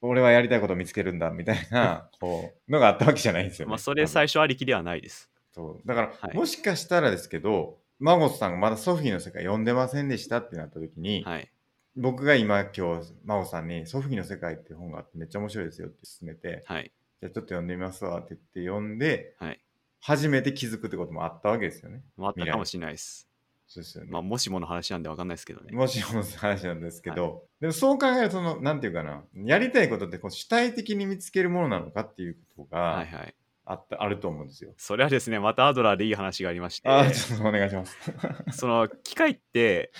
俺はやりたいことを見つけるんだみたいな、こう、のがあったわけじゃないんですよね。まあ、それ最初ありきではないです。そう。だから、はいもしかしたらですけど、マゴさんがまだソフィーの世界読んでませんでしたってなった時に、はい。僕が今今日、マゴさんにソフィーの世界っていう本があってめっちゃ面白いですよって勧めて、はい。じゃあちょっと読んでみますわって言って読んで、はい。初めて気づくってこともあったわけですよね。まああったかもしれないです。そうですよね。まあ、もしもの話なんでわかんないですけどね。もしもの話なんですけど、でもそう考えるとその、なんていうかな、やりたいことってこう主体的に見つけるものなのかっていうことがはいはい。あった、あると思うんですよ。それはですね、またアドラーでいい話がありまして、ああ、ちょっとお願いします。その機械って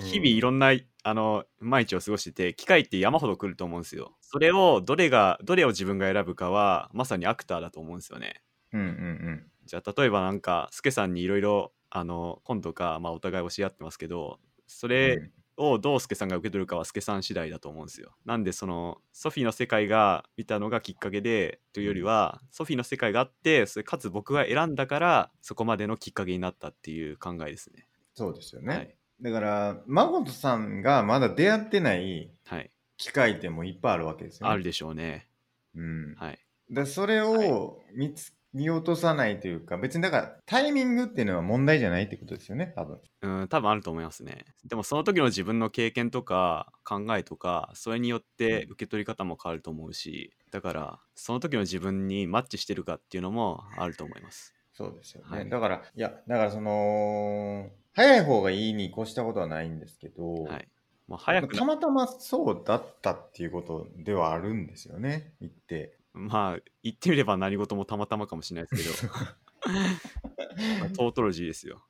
日々いろんな、あの毎日を過ごしてて機械って山ほど来ると思うんですよ。それをどれがどれを自分が選ぶかはまさにアクターだと思うんですよね。うんうんうん。じゃあ例えばなんかスケさんにいろいろあの本とか、まあ、お互い教え合ってますけどそれをどうスケさんが受け取るかはスケさん次第だと思うんですよ。なんでそのソフィーの世界が見たのがきっかけでというよりは、ソフィーの世界があってそれかつ僕が選んだからそこまでのきっかけになったっていう考えですね。そうですよね。はい。だから、マゴトさんがまだ出会ってないはい。機会ってもいっぱいあるわけですよね。あるでしょうね。うん。はい。でそれを見つ、見落とさないというか、別にだからタイミングっていうのは問題じゃないってことですよね、多分。うん、多分あると思いますね。でもその時の自分の経験とか考えとかそれによって受け取り方も変わると思うしだからその時の自分にマッチしてるかっていうのもあると思います。そうですよね。はいだから、いや、だからその、早い方がいいに越したことはないんですけど、はい。もう早くなたまたまそうだったっていうことではあるんですよね、言って。まあ言ってみれば何事もたまたまかもしれないですけど まあトートロジーですよ。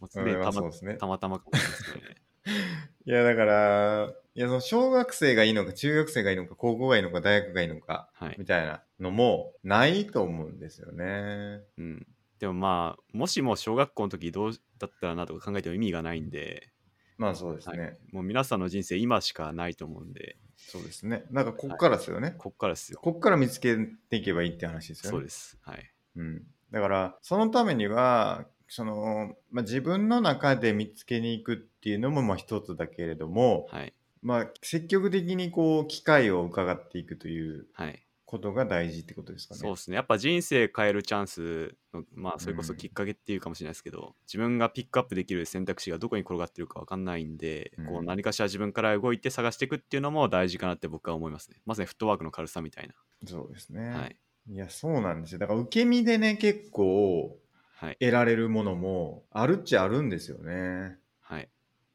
もう常にたまね。たまたまかもしれないですね。いや、だから、いや、その小学生がいいのか、中学生がいいのか、高校がいいのか、大学がいいのか、はい。みたいなのもないと思うんですよね。うん。でもまあもしも小学校の時どうだったらなとか考えても意味がないんで、まあそうですね。はい、もう皆さんの人生今しかないと思うんでそうですね。なんかこっからですよね。こっからですよ。こっから見つけていけばいいって話ですよね。そうです。はい。うん、だからそのためにはその、まあ、自分の中で見つけに行くっていうのもまあ一つだけれども、はい。まあ、積極的にこう機会を伺っていくというはい。ことが大事ってことですかね。そうですね。やっぱ人生変えるチャンスの、まあ、それこそうんきっかけっていうかもしれないですけど、自分がピックアップできる選択肢がどこに転がってるか分かんないんで、うんこう何かしら自分から動いて探していくっていうのも大事かなって僕は思いますね。まさにフットワークの軽さみたいそうですね。な。はい。いやそうなんですよ。だから受け身でね結構はい。得られるものもあるっちゃあるんですよね。はい。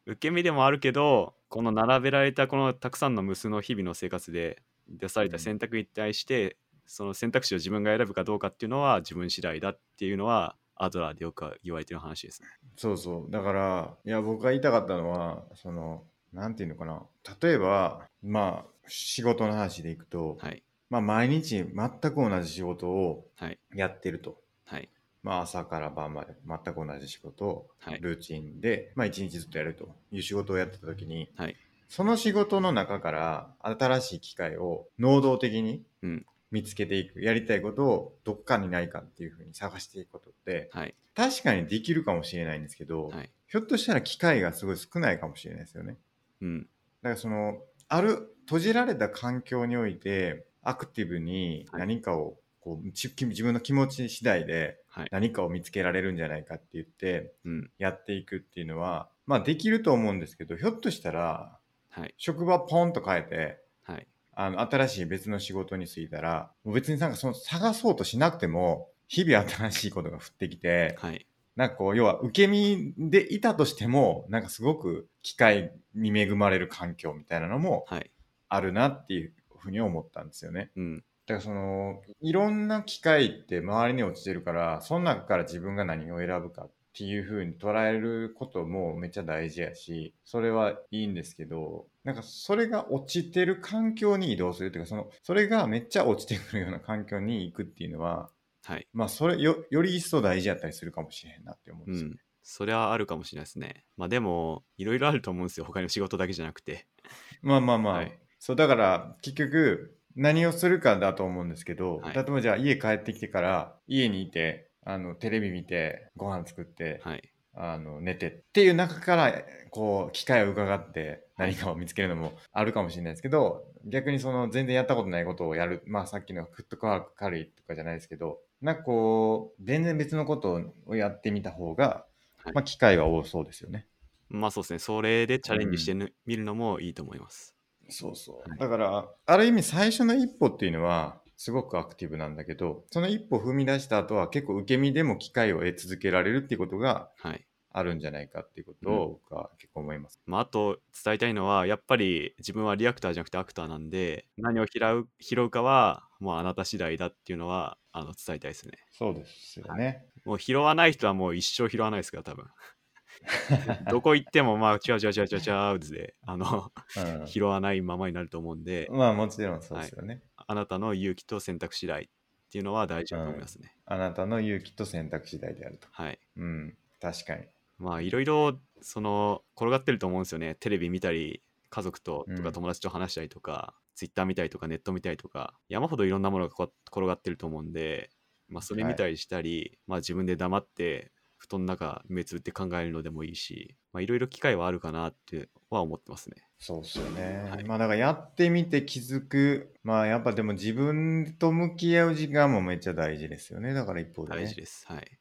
受け身でもあるけど、この並べられたこのたくさんの無数の日々の生活で出された選択に対して、その選択肢を自分が選ぶかどうかっていうのは自分次第だっていうのはアドラーでよく言われてる話ですね。そうそう。だから、いや、僕が言いたかったのは、その、なんていうのかな。例えば、まあ、仕事の話でいくと、はい。まあ、毎日全く同じ仕事をはい。やってると。はい。まあ、朝から晩まで全く同じ仕事をはい。ルーチンで、まあ、一日ずっとやるという仕事をやってた時に、はい。その仕事の中から新しい機会を能動的にうん見つけていく、やりたいことをどっかにないかっていうふうに探していくことって、はい。確かにできるかもしれないんですけど、はい。ひょっとしたら機会がすごい少ないかもしれないですよね。うん。だからその、ある閉じられた環境において、アクティブに何かをこうち自分の気持ち次第ではい。何かを見つけられるんじゃないかって言ってうん。やっていくっていうのはまあできると思うんですけどひょっとしたらはい。職場ポンと変えてはい。あの新しい別の仕事に就いたらもう別になんかその探そうとしなくても日々新しいことが降ってきてはい。なんかこう要は受け身でいたとしてもなんかすごく機会に恵まれる環境みたいなのもはい。あるなっていうふうに思ったんですよね。うん。だからそのいろんな機会って周りに落ちてるからその中から自分が何を選ぶかっていう風に捉えることもめっちゃ大事やしそれはいいんですけどなんかそれが落ちてる環境に移動するっていうかそのそれがめっちゃ落ちてくるような環境に行くっていうのははい。まあそれよより一層大事やったりするかもしれへんなって思うんですよね。うん。それはあるかもしれないですね。まあでも、いろいろあると思うんですよ。他にも仕事だけじゃなくて。まあまあまあ、はいそうだから結局何をするかだと思うんですけど、はい例えばじゃあ家帰ってきてから家にいてあのテレビ見てご飯作って、はい。あの寝てっていう中からこう機会を伺って何かを見つけるのもあるかもしれないですけど逆にその全然やったことないことをやるまあさっきのフットワーク軽いとかじゃないですけどなんかこう全然別のことをやってみた方が、はいまあ機会は多そうですよね。まあそうですね。それでチャレンジしてみ、見るのもいいと思います。そうそう。はいだから、ある意味最初の一歩っていうのは、すごくアクティブなんだけど、その一歩踏み出した後は結構受け身でも機会を得続けられるっていうことがはい。あるんじゃないかっていうことを僕は結構思います。まあ、あと伝えたいのは、やっぱり自分はリアクターじゃなくてアクターなんで、何を拾う拾うかは、もうあなた次第だっていうのはあの伝えたいですね。そうですよね。もう拾わない人はもう一生拾わないですから、多分。どこ行っても、まあ、違う違う違う違う違うで、あの、拾わないままになると思うんで、うん、まあもちろんそうですよね、あなたの勇気と選択次第っていうのは大事だと思いますね。あなたの勇気と選択次第であると。はい。うん、確かに。まあ、いろいろ、その、転がってると思うんですよね。テレビ見たり、家族ととうんか友達と話したりとか、ツイッター見たりとか、ネット見たりとか、山ほどいろんなものがこ転がってると思うんで、まあ、それ見たりしたり、まあ、自分で黙って、布団の中目つぶって考えるのでもいいし、まあ、いろいろ機会はあるかなっては思ってますね。そうっすよね。はいまあだからやってみて気づく。まあやっぱでも自分と向き合う時間もめっちゃ大事ですよね。だから一方でね。大事です。はい。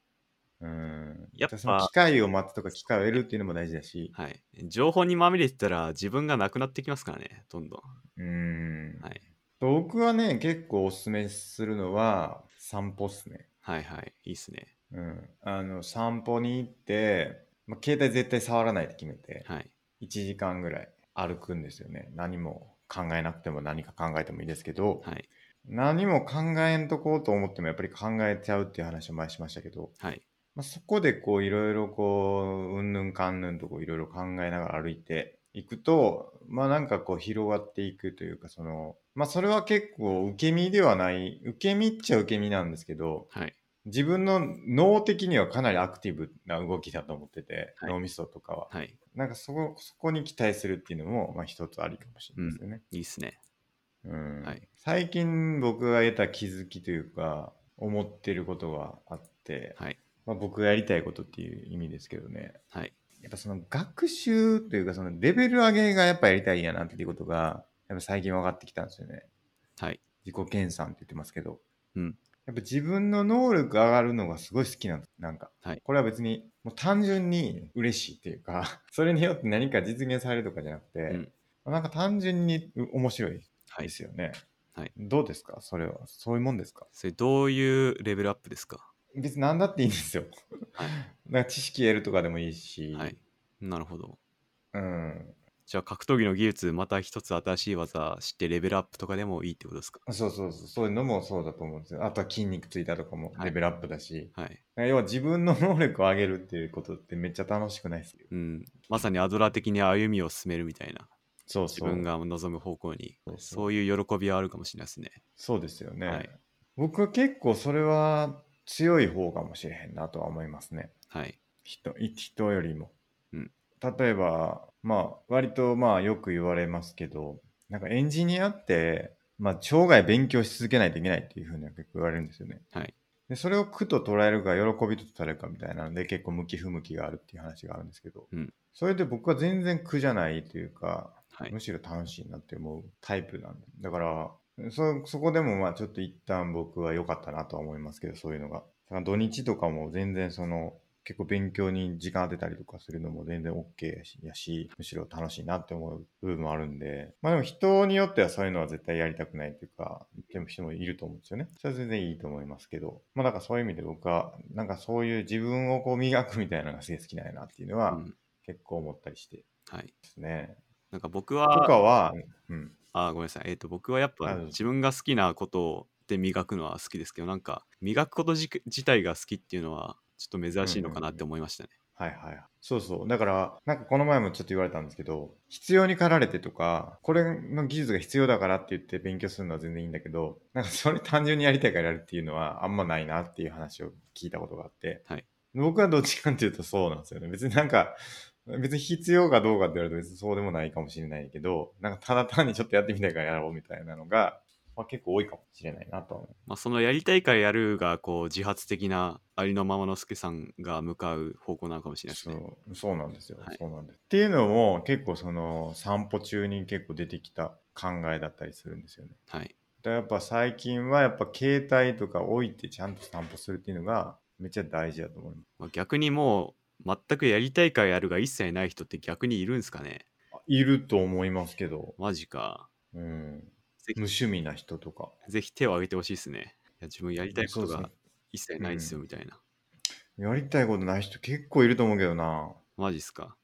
うん。やっぱその機会を待つとか機会を得るっていうのも大事だし。はい。情報にまみれてたら自分がなくなってきますからね、どんどん。うん。はい。僕はね、結構おすすめするのは散歩っすね。はいはい。いいっすね。うん。あの、散歩に行って、まあ、携帯絶対触らないって決めて、はい。1時間ぐらい歩くんですよね。何も考えなくても何か考えてもいいですけど、はい。何も考えんとこうと思ってもやっぱり考えちゃうっていう話を前にしましたけど、はい。まあ、そこでこういろいろこううんぬんかんぬんとこういろいろ考えながら歩いていくとまあなんかこう広がっていくというかそのまあそれは結構受け身ではない受け身っちゃ受け身なんですけどはい。自分の脳的にはかなりアクティブな動きだと思ってて、はい脳みそとかははい。なんかそこそこに期待するっていうのもまあ一つありかもしれないですよね。いいっすね。うんはい最近僕が得た気づきというか思ってることがあって、はい。まあ、僕がやりたいことっていう意味ですけどねはい。やっぱその学習というかそのレベル上げがやっぱやりたいんやなっていうことがやっぱ最近分かってきたんですよねはい。自己研鑽って言ってますけど、うんやっぱ自分の能力上がるのがすごい好きなんです。なんか、はい。これは別にもう単純に嬉しいっていうか それによって何か実現されるとかじゃなくて、うん。なんか単純に面白いはい。ですよね、はい。どうですか？それは。そういうもんですか？それどういうレベルアップですか？別に何だっていいんですよ。はい。なんか知識得るとかでもいいし、はい。なるほど。うん、じゃあ格闘技の技術また一つ新しい技知ってレベルアップとかでもいいってことですか？そうそうそう、そういうのもそうだと思うんですよ。あとは筋肉ついたとかもはいレベルアップだし、はい。要は自分の能力を上げるっていうことってめっちゃ楽しくないですよ。うん。まさにアドラー的に歩みを進めるみたいな。自そうそう。分が望む方向に。そうそうそういう喜びはあるかもしれないですね。そうですよね。はい僕は結構それは強い方かもしれへんなとは思いますね。はい。人い人よりも。うん例えば、まあ、割とまあよく言われますけど、なんかエンジニアって、まあ、生涯勉強し続けないといけないっていうふうには結構言われるんですよね。はい。で、それを苦と捉えるか喜びと捉えるかみたいなので結構向き不向きがあるっていう話があるんですけど、うんそれで僕は全然苦じゃないというか、はいむ。しろ楽しいなって思うタイプなんで。だから、そ、そこでもまあちょっと一旦僕は良かったなとは思いますけど、そういうのが。土日とかも全然その、結構勉強に時間当てたりとかするのも全然 OK やし、やしむしろ楽しいなって思う部分もあるんで、まあでも人によってはそういうのは絶対やりたくないっていうか、言っても人もいると思うんですよね。それは全然いいと思いますけど、まあだからそういう意味で僕は、なんかそういう自分をこう磨くみたいなのがすげえ好きなんやなっていうのはうん結構思ったりしてではい。すね。なんか僕とは、かは、うん。あ、ごめんなさい。えっ、と、僕はやっぱ自分が好きなことで磨くのは好きですけど、なんか、磨くことじ自体が好きっていうのは、ちょっと珍しいのかなって思いましたね。はいはい。そうそう。だから、なんかこの前もちょっと言われたんですけど、必要に駆られてとか、これの技術が必要だからって言って勉強するのは全然いいんだけど、なんかそれ単純にやりたいからやるっていうのはあんまないなっていう話を聞いたことがあって、はい僕はどっちかっていうとそうなんですよね。別になんか、別に必要かどうかって言われると別にそうでもないかもしれないけど、なんかただ単にちょっとやってみたいからやろうみたいなのが、まあ、結構多いかもしれないなとは思う。まあ、そのやりたいからやるが、こう、自発的なありのままのすけさんが向かう方向なのかもしれないですそね。うそうなんですよ、はいそうなんです。っていうのも結構その散歩中に結構出てきた考えだったりするんですよね。はい。だからやっぱ最近はやっぱ携帯とか置いてちゃんと散歩するっていうのがめっちゃ大事だと思います。まあ、逆にもう、全くやりたいからやるが一切ない人って逆にいるんですかねいると思いますけど、マジか。うん、ぜ無趣味な人とか。ぜひ手を挙げてほしいですね。いや自分やりたいことが一切ないですよみたいな。やりたいことない人結構いると思うけどな。マジっすか。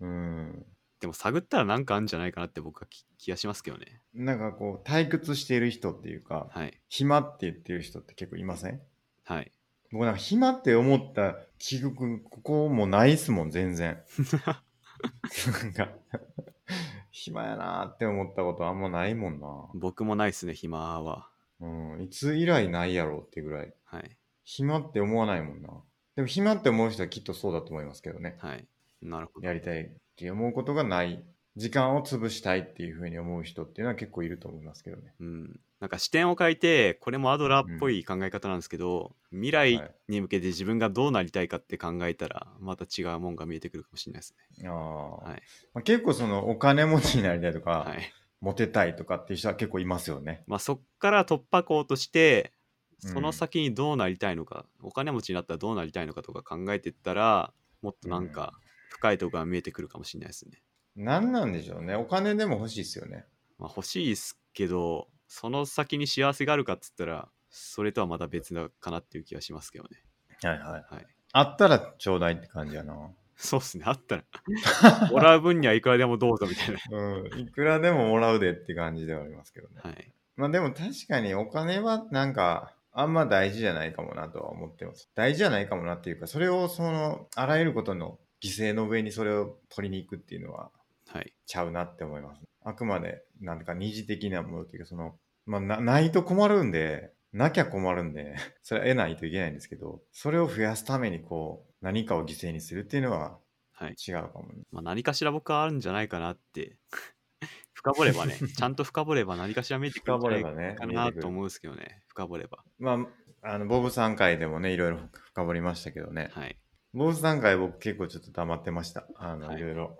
うん。でも探ったらなんかあるんじゃないかなって僕はき気がしますけどね。なんかこう退屈している人っていうか、はい。暇って言ってる人って結構いません？はい。僕なんか暇って思った記憶、ここもないっすもん、全然。なんか、暇やなーって思ったことあんまないもんな。僕もないっすね、暇は。うん、いつ以来ないやろうってぐらい。はい。暇って思わないもんな。でも暇って思う人はきっとそうだと思いますけどね。はい。なるほど。やりたいって思うことがない。時間を潰したいっていうふうに思う人っていうのは結構いると思いますけどね。うん。なんか視点を変えて、これもアドラーっぽい考え方なんですけど、未来に向けて自分がどうなりたいかって考えたら、また違うもんが見えてくるかもしれないですね。あーはい。まあ、結構そのお金持ちになりたいとか、はい。モテたいとかっていう人は結構いますよね。まあそっから突破口として、うんその先にどうなりたいのか、お金持ちになったらどうなりたいのかとか考えてったら、もっとなんか深いところが見えてくるかもしれないですね。何なんでしょうね。お金でも欲しいですよね。まあ、欲しいですけど、その先に幸せがあるかっつったら、それとはまた別だかなっていう気がしますけどね。はいはい。はい。あったらちょうだいって感じやな。そうっすね。あったら、もらう分にはいくらでもどうぞみたいな。うん。いくらでももらうでって感じではありますけどね。はい。まあでも確かにお金はなんか、あんま大事じゃないかもなとは思ってます。大事じゃないかもなっていうか、それをその、あらゆることの犠牲の上にそれを取りに行くっていうのは、はい。ちゃうなって思います。あくまで、なんか二次的なものっていうか、その、まあな、ないと困るんで、なきゃ困るんで、それは得ないといけないんですけど、それを増やすためにこう、何かを犠牲にするっていうのははい。違うかもね。まあ、何かしら僕はあるんじゃないかなって。深掘ればね、ちゃんと深掘れば何かしら見えてくるんじゃないかなと思うんですけどね。深掘れば。まあ、あの、ボブさん回でもね、いろいろ深掘りましたけどね。はい。ボブさん回僕結構ちょっと黙ってました。あの、はいいろいろ。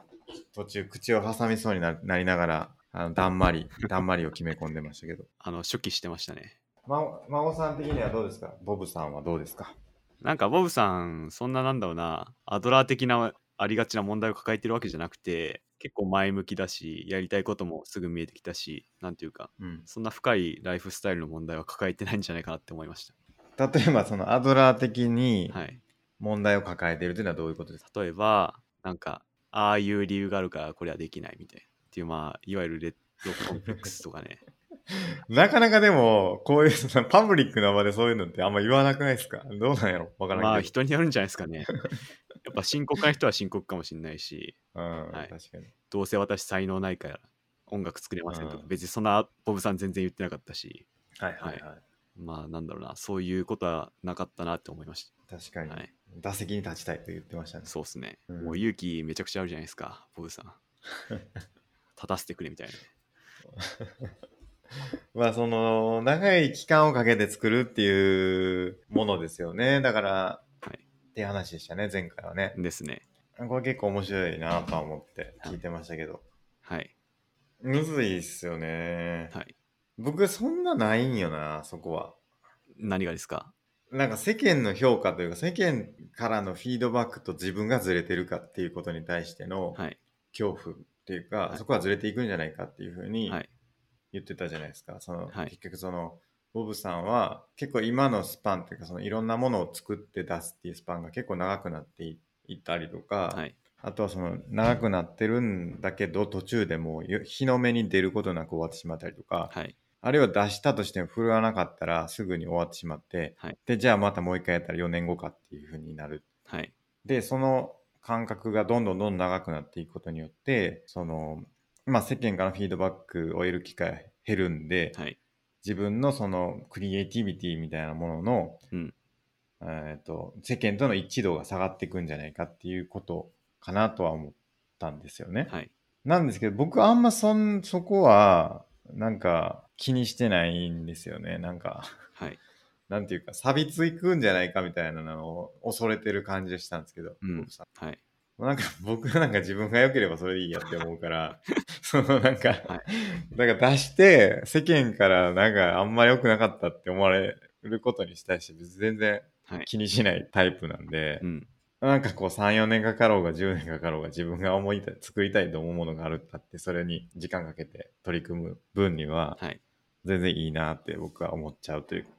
途中口を挟みそうにななりながら、あの、だんまり、だんまりを決め込んでましたけど。あの、初期してましたね。ま、孫さん的にはどうですか？ボブさんはどうですか？なんかボブさん、そんななんだろうな、アドラー的なありがちな問題を抱えてるわけじゃなくて、結構前向きだし、やりたいこともすぐ見えてきたし、なんていうか、うん。そんな深いライフスタイルの問題は抱えてないんじゃないかなって思いまし例えばそのアドラー的にた。はい。問題を抱えているというのはどういうことですか、例えば、なんか、ああいう理由があるからこれはできないみたいな。っていう、まあ、いわゆるレッドコンプレックスとかね。なかなかでも、こういうそのパブリックな場でそういうのってあんま言わなくないですか？どうなんやろ？わからんけど。まあ、人によるんじゃないですかね。やっぱ深刻な人は深刻かもしれないし、うん、はい確かに。どうせ私才能ないから音楽作れませんとか、うん別にそんなボブさん全然言ってなかったし、はいはいはいまあなんだろうな、そういうことはなかったなって思いまし確かに、た。はい。打席に立ちたいと言ってましたね。そうっすね。うんもう勇気めちゃくちゃあるじゃないですか、ボブさん。立たせてくれみたいな。まあその、長い期間をかけて作るっていうものですよね。だから、はいっていう話でしたね、前回はね。ですね。これ結構面白いなとは思って聞いてましたけど。はい。むずいっすよね。はい。僕そんなないんよな、そこは。何がですか？なんか世間の評価というか、世間からのフィードバックと自分がずれてるかっていうことに対してのはい。恐怖っていうか、はいそこはずれていくんじゃないかっていうふうにはい。言ってたじゃないですか。その、はい結局その、ボブさんは結構今のスパンっていうか、そのいろんなものを作って出すっていうスパンが結構長くなっていいったりとか、はい。あとはその長くなってるんだけど途中でもう日の目に出ることなく終わってしまったりとか、はい。あるいは出したとしても振るわなかったらすぐに終わってしまって、はいでじゃあまたもう一回やったら4年後かっていう風になるはい。でその間隔がどんどんどんどん長くなっていくことによってその、まあ、世間からのフィードバックを得る機会減るんで、はい。自分のそのクリエイティビティみたいなものの、うんえー、と世間との一致度が下がっていくんじゃないかっていうことかなとは思ったんですよね。はい。なんですけど僕あんまそんそこはなんか気にしてないんですよね。なんかはい。なんていうか錆びついくんじゃないかみたいなのを恐れてる感じがしたんですけど、うんはい。なんか 僕なんか自分が良ければそれでいいやって思うから、そのなんか、はいだから出して世間からなんかあんまり良くなかったって思われることに対して別に全然はい。気にしないタイプなんで、うん。なんかこう3、4年かかろうが10年かかろうが自分が思いたい、作りたいと思うものがあるったってそれに時間かけて取り組む分にははい。全然いいなって僕は思っちゃうというはい。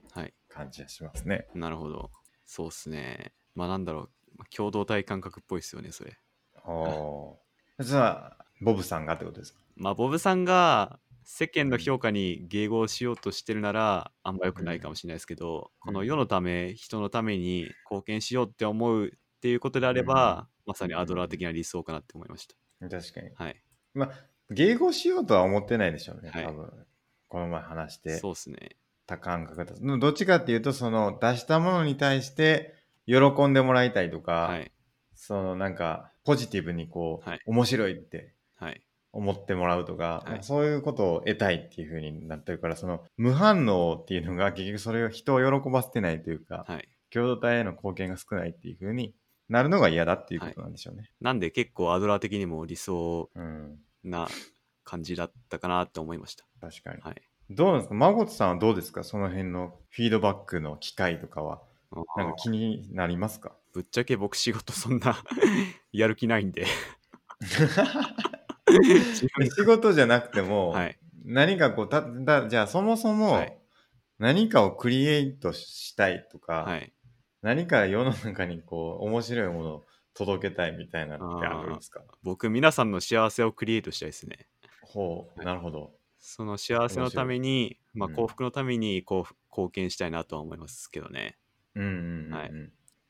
感じがしますね。なるほど。そうっすね。まあなんだろう。まあ共同体感覚っぽいですよね、それ。おーじゃあ、ボブさんがってことですか？まあ、ボブさんが世間の評価に迎合しようとしてるなら、あんま良くないかもしれないですけど、うんこの世のため、人のために貢献しようって思うっていうことであれば、まさにアドラー的な理想かなって思いました。確かに。はい。まあ、迎合しようとは思ってないでしょうね、はい多分。この前話してそうっすね。た感覚だと。どっちかっていうと、その出したものに対して喜んでもらいたいとか、はい。そのなんかポジティブにこう、はい面白いってはい。思ってもらうとか、いなんかそういうことを得たいっていう風になってるから、その無反応っていうのが結局それを人を喜ばせてないというか、はい。共同体への貢献が少ないっていう風になるのが嫌だっていうことなんでしょうね。なんで結構アドラー的にも理想うん、な感じだったかなって思いました。確かに。はい。どうなんですか？マゴトさんはどうですか？その辺のフィードバックの機会とかは。なんか気になりますか？ぶっちゃけ僕仕事そんな やる気ないんで。仕事じゃなくても、はい。何かこうただじゃあそもそはもい。何かをクリエイトしたいとか、はい。何か世の中にこう面白いものを届けたいみたいなのってあるんですか？僕皆さんの幸せをクリエイトしたいですね。ほう、はいなるほど。その幸せのために、まあ、うん。幸福のためにこう貢献したいなとは思いますけどね、うんうんうん、うんはい。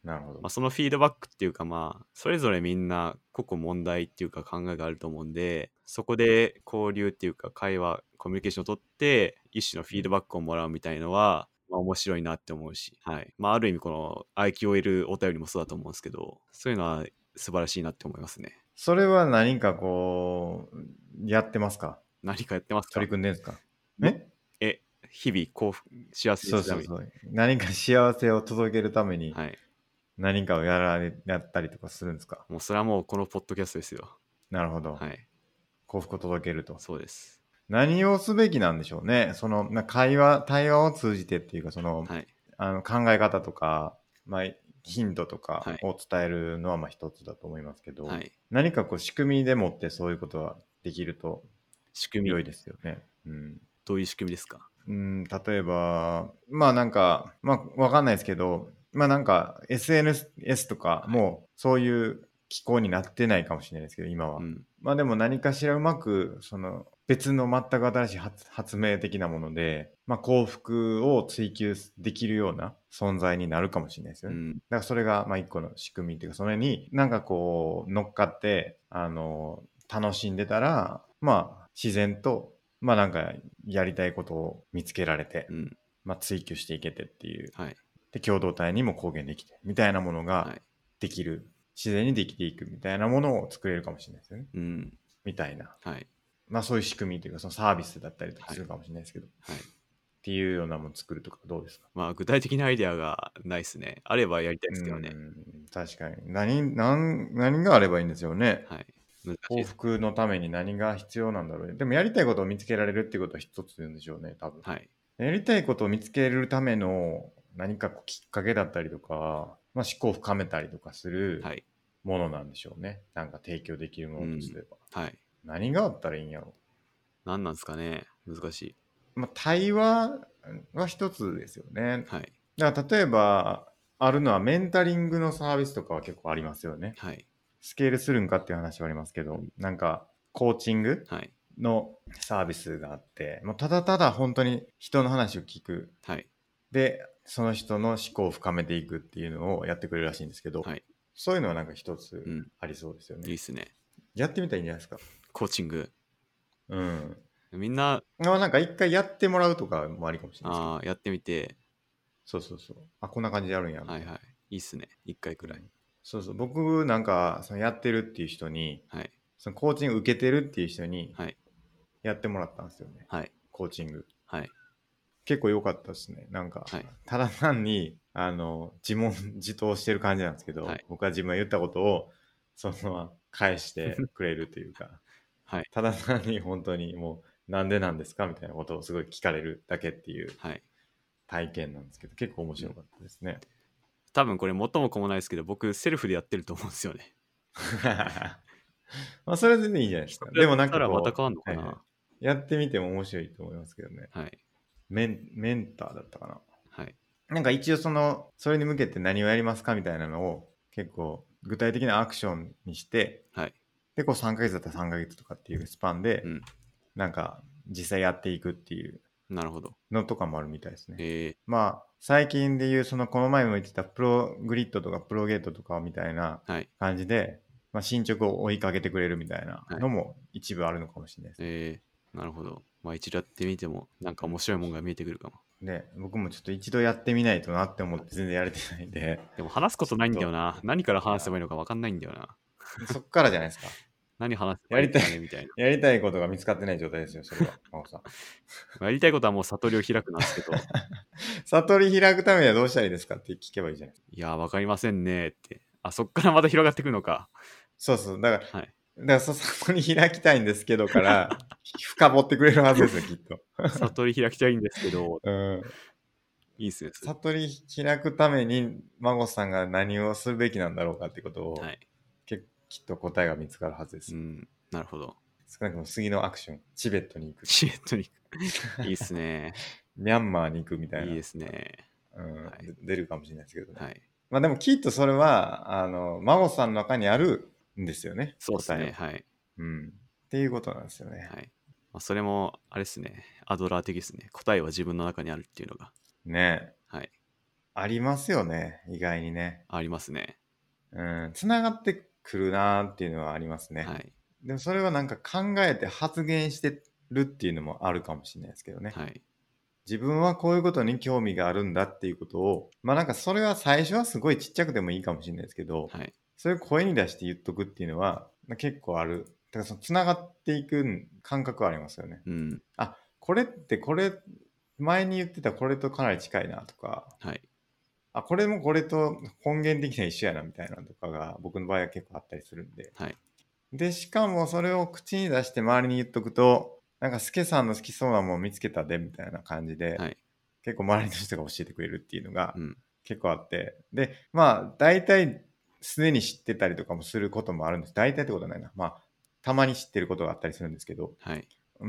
なるほど。まあ、そのフィードバックっていうかまあそれぞれみんな個々問題っていうか考えがあると思うんでそこで交流っていうか会話コミュニケーションを取って一種のフィードバックをもらうみたいのは、まあ、面白いなって思うし、はい。まあ、ある意味この IQOL お便りもそうだと思うんですけどそういうのは素晴らしいなって思いますね。それは何かこう、やってますか？何かやってますか？取り組んでるんですか？ね？え？日々幸福幸せそうそうそう。何か幸せを届けるためにはい。何かをやられやったりとかするんですか？もうそれはもうこのポッドキャストですよ。なるほど。はい。幸福を届けると。そうです。何をすべきなんでしょうね？そのな会話、対話を通じてっていうか、その、はい。あの考え方とか、まあ、ヒントとかはい。を伝えるのはまあ一つだと思いますけど、はい。何かこう仕組みでもってそういうことができると仕組み良いですよね。うんどういう仕組みですか？うん、例えば、まあなんか、まあわかんないですけど、まあなんか SNS とかもそういう機構になってないかもしれないですけど、今は。うんまあでも何かしらうまく、その別の全く新しい発発明的なもので、まあ幸福を追求できるような存在になるかもしれないですよね。うんだからそれがまあ一個の仕組みっていうか、それになんかこう乗っかって、あの、楽しんでたら、まあ自然と、まあなんかやりたいことを見つけられて、うんまあ追求していけてっていう。はいで、共同体にも貢献できて、みたいなものがはいできる。自然にできていくみたいなものを作れるかもしれないですよね。うんみたいな。はいまあそういう仕組みというか、そのサービスだったりとかするかもしれないですけど、はいっていうようなものを作るとかどうですか？まあ具体的なアイデアがないですねあればやりたいですけどねうん確かに。何、何、何があればいいんですよね。はい幸。福のために何が必要なんだろうね。でもやりたいことを見つけられるっていうことは一つでしょうね、多分。はい。やりたいことを見つけるための何かこうきっかけだったりとか、まあ、思考を深めたりとかするはい。ものなんでしょうね。なんか提供できるものとすれば。はい。何があったらいいんやろ何なんですかね難しい。まあ、対話は一つですよね。はい。だから例えば、あるのはメンタリングのサービスとかは結構ありますよね。はい。スケールするんかっていう話はありますけど、うんなんかコーチングはい。のサービスがあって、もうただただ本当に人の話を聞く。はい。で、その人の思考を深めていくっていうのをやってくれるらしいんですけど、はい。そういうのはなんか一つうん。ありそうですよね。いいっすね。やってみたらいいんじゃないですか。コーチング。うん。みんな、まあなんか一回やってもらうとかもありかもしれないああ、やってみて、そうそうそう。あ、こんな感じでやるんや。はいはい。いいっすね。一回くらい。そうそう。僕なんか、そのやってるっていう人に、はい。そのコーチング受けてるっていう人にはい。やってもらったんですよね。はい。コーチング。はい。結構良かったですね。なんか、はいただ単に、あの、自問自答してる感じなんですけど、はい僕は自分が言ったことを、そのまま返してくれるというか、はい。ただ単に本当にもう、なんでなんですか？みたいなことをすごい聞かれるだけっていうはい。体験なんですけど、結構面白かったですね。多分これ元も子もないですけど、僕セルフでやってると思うんですよね。まあ、それは全然いいじゃないですか。でもなんかはいなやってみても面白いと思いますけどね。はい。メンメンターだったかな。はい。なんか一応その、それに向けて何をやりますかみたいなのを結構具体的なアクションにして、はい。で、こう3ヶ月だったら3ヶ月とかっていうスパンで、うん。なんか実際やっていくっていうなるほど。のとかもあるみたいですね。えまあ、最近でいう、そのこの前も言ってたプログリッドとかプロゲートとかみたいなー、はい。感じで、まあ、進捗を追いかけてくれるみたいなのも一部あるのかもしれないですね。えー、なるほど。まあ一度やってみても、なんか面白いもんが見えてくるかも。で、僕もちょっと一度やってみないとなって思って全然やれてないんで、でも話すことないんだよな。何から話せばいいのか分かんないんだよな。そっからじゃないですか。何話せばいいのかねみたいな。やりたいことが見つかってない状態ですよ、それは。やりたいことはもう悟りを開くなんですけど、悟り開くためにはどうしたらいいですかって聞けばいいじゃないですか。いやー、分かりませんねって。あ、そっからまた広がってくのか。そうそう。だから、はい。だからそ悟り開きたいんですけどから、深掘ってくれるはずですよ、きっと。悟り開きたいんですけど、うん。いいっすね。それ悟り開くために、孫さんが何をするべきなんだろうかってことを、はい。けきっと答えが見つかるはずです。うん。なるほど。少なくとも次のアクション、チベットに行く。シエットに行く。いいっすね。ミャンマーに行くみたいな。いいですね。うんはいで出るかもしれないですけどね。はい。まあでもきっとそれは、あの、孫さんの中にあるんですよね。そうですね。はい。うん。っていうことなんですよね。はい。まあ、それも、あれですね。アドラー的ですね。答えは自分の中にあるっていうのが。ねはい。ありますよね。意外にね。ありますね。うん。つながってくるなーっていうのはありますね。はい。でもそれはなんか考えて発言してるっていうのもあるかもしれないですけどね。はい。自分はこういうことに興味があるんだっていうことを、まあなんかそれは最初はすごいちっちゃくてもいいかもしれないですけど、はい。それを声に出して言っとくっていうのは、まあ結構ある。だからその繋がっていく感覚はありますよね。うん。あ、これってこれ、前に言ってたこれとかなり近いなとか、はい。あ、これもこれと根源的には一緒やなみたいなのとかが僕の場合は結構あったりするんで。はい。で、しかもそれを口に出して周りに言っとくと、なんかスケさんの好きそうなもん見つけたでみたいな感じで、はい。結構周りの人が教えてくれるっていうのがうん。結構あって、で、まあ大体すでに知ってたりとかもすることもあるんです。大体ってことはないな。まあたまに知ってることがあったりするんですけど、はい。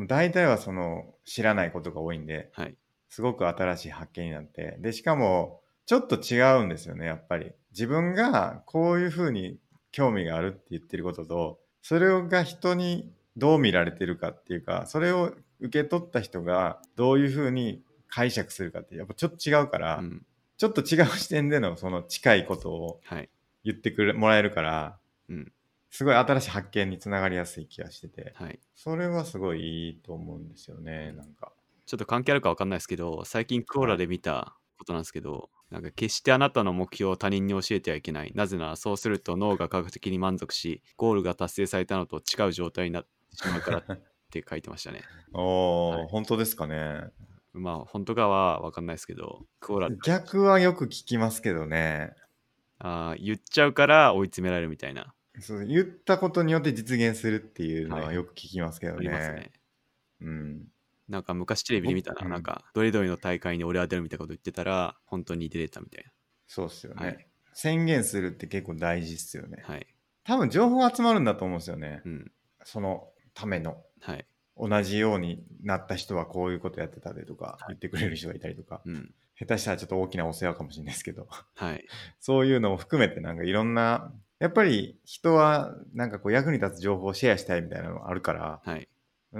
大体はその知らないことが多いんで、はい。すごく新しい発見になって、で、しかも、ちょっと違うんですよね、やっぱり。自分がこういうふうに興味があるって言ってることと、それが人にどう見られてるかっていうか、それを受け取った人がどういうふうに解釈するかって、やっぱちょっと違うから、うん。ちょっと違う視点でのその近いことをはい。言ってくれもらえるから、うん。すごい新しい発見につながりやすい気がしてて、はい。それはすごいいいと思うんですよね、なんか。ちょっと関係あるか分かんないですけど、最近クオラで見たことなんですけど、なんか決してあなたの目標を他人に教えてはいけない。なぜならそうすると脳が科学的に満足し、ゴールが達成されたのと違う状態になってしまうからって書いてましたね。おー、はい本当ですかね。まあ本当かは分かんないですけど、クオラ逆はよく聞きますけどね。あー言っちゃうから追い詰められるみたいな。そう言ったことによって実現するっていうのははいよく聞きますけどあね。りますね。うん。なんか昔テレビで見たら、うんなんか、どれどれの大会に俺は出るみたいなこと言ってたら、本当に出れたみたいそうっすよね、はい宣言するって結構大事っすよね。な。はい。多分情報集まるんだと思うんですよね。うん。そのための。はい。同じようになった人はこういうことやってたでとかはい言ってくれる人がいたりとか、うん。下手したらちょっと大きなお世話かもしれないですけど、はい。そういうのも含めてなんかいろんな、やっぱり人はなんかこう役に立つ情報をシェアしたいみたいなのがあるから、はい。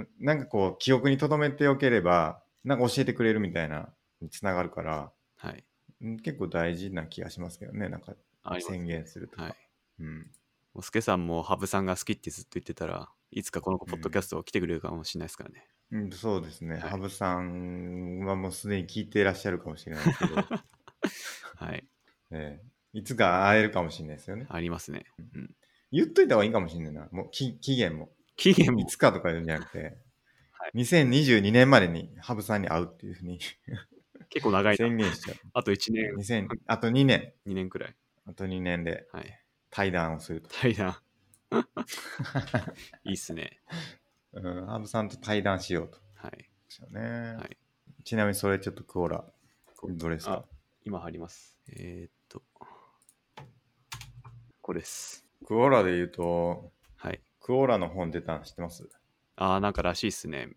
んなんかこう記憶に留めておければ、なんか教えてくれるみたいなにつながるから、はい。ん結構大事な気がしますけどね、なんか宣言するとか。はい。うん、もうスケさんも羽生さんが好きってずっと言ってたら、いつかこの子、ポッドキャストを来てくれるかもしれないですからね。うん、そうですね。はい羽生さんはもうすでに聞いていらっしゃるかもしれないですけど、はい。ええいつか会えるかもしれないですよね。ありますね。うん。言っといた方がいいかもしれないな。もう期期限も。期限もいつかとか言うんじゃなくて、はい2022年までに羽生さんに会うっていうふうに結構長いな。宣言しちゃう。あと1年、2000あと2年。2年くらい。あと2年ではい。対談をすると。対談。いいっすね。うん、羽生さんと対談しようと。はい。ですよね。はいちなみにそれちょっとクオラ、どれですか？あ今貼ります。えー、っと。これです。クオラで言うと、はい。クオラの本出たの知ってます？あー、なんからしいっすね。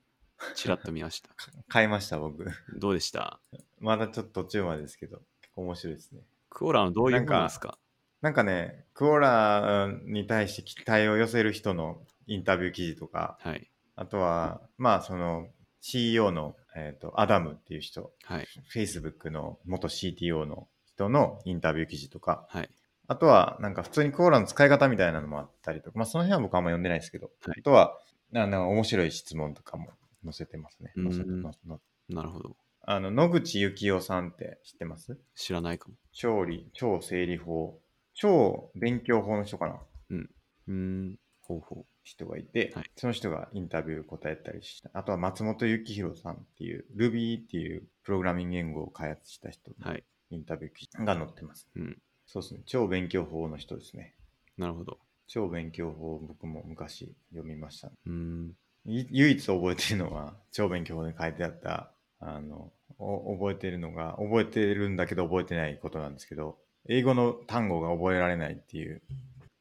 ちらっと見ました。買いました、僕。どうでした？まだちょっと途中までですけど、結構面白いですね。クオラのどういうものですか？なんかね、クオラに対して期待を寄せる人のインタビュー記事とか、はい。あとは、まあ、その CEO の、えー、とアダムっていう人、はい。Facebook の元 CTO の人のインタビュー記事とか、はい。あとは、なんか普通にクオラの使い方みたいなのもあったりとか、まあ、その辺は僕はあんま読んでないですけど、はいあとは、ななんか面白い質問とかも載せてますね。うん載せてますのなるほど。あの、野口幸雄さんって知ってます？知らないかも。調理、超整理法、超勉強法の人かな？うーん。ほうほ人がいて、はいその人がインタビュー答えたりした。あとは松本幸宏さんっていう Ruby っていうプログラミング言語を開発した人う。のはい。インタビュー記事が載ってます。うん。そうですね。超勉強法の人ですね。なるほど。超勉強法僕も昔読みました。うーん。い唯一覚えてるのは超勉強法に書いてあったあのお覚えてるのが覚えてるんだけど覚えてないことなんですけど英語の単語が覚えられないっていう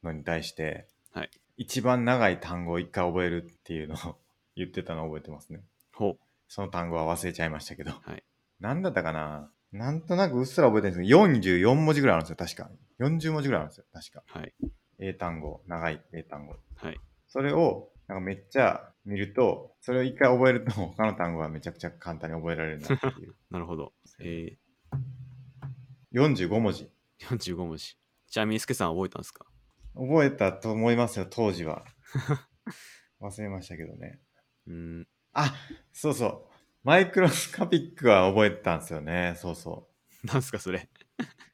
のに対して、はい一番長い単語を一回覚えるっていうのを 言ってたのを覚えてますねほう。その単語は忘れちゃいましたけど、はい何だったかな？なんとなくうっすら覚えてるんですけど44文字ぐらいあるんですよ確か40文字ぐらいあるんですよ確かはい。英単語長い英単語はい。それをなんかめっちゃ見ると、それを一回覚えると 他の単語がめちゃくちゃ簡単に覚えられるなっていう。なるほど。え45文字。ー、45文字。ちなみに、すけさん覚えたんですか？覚えたと思いますよ、当時は。忘れましたけどね。うーん。あ、そうそう。マイクロスカピックは覚えてたんですよね。そうそう。なんすか、それ。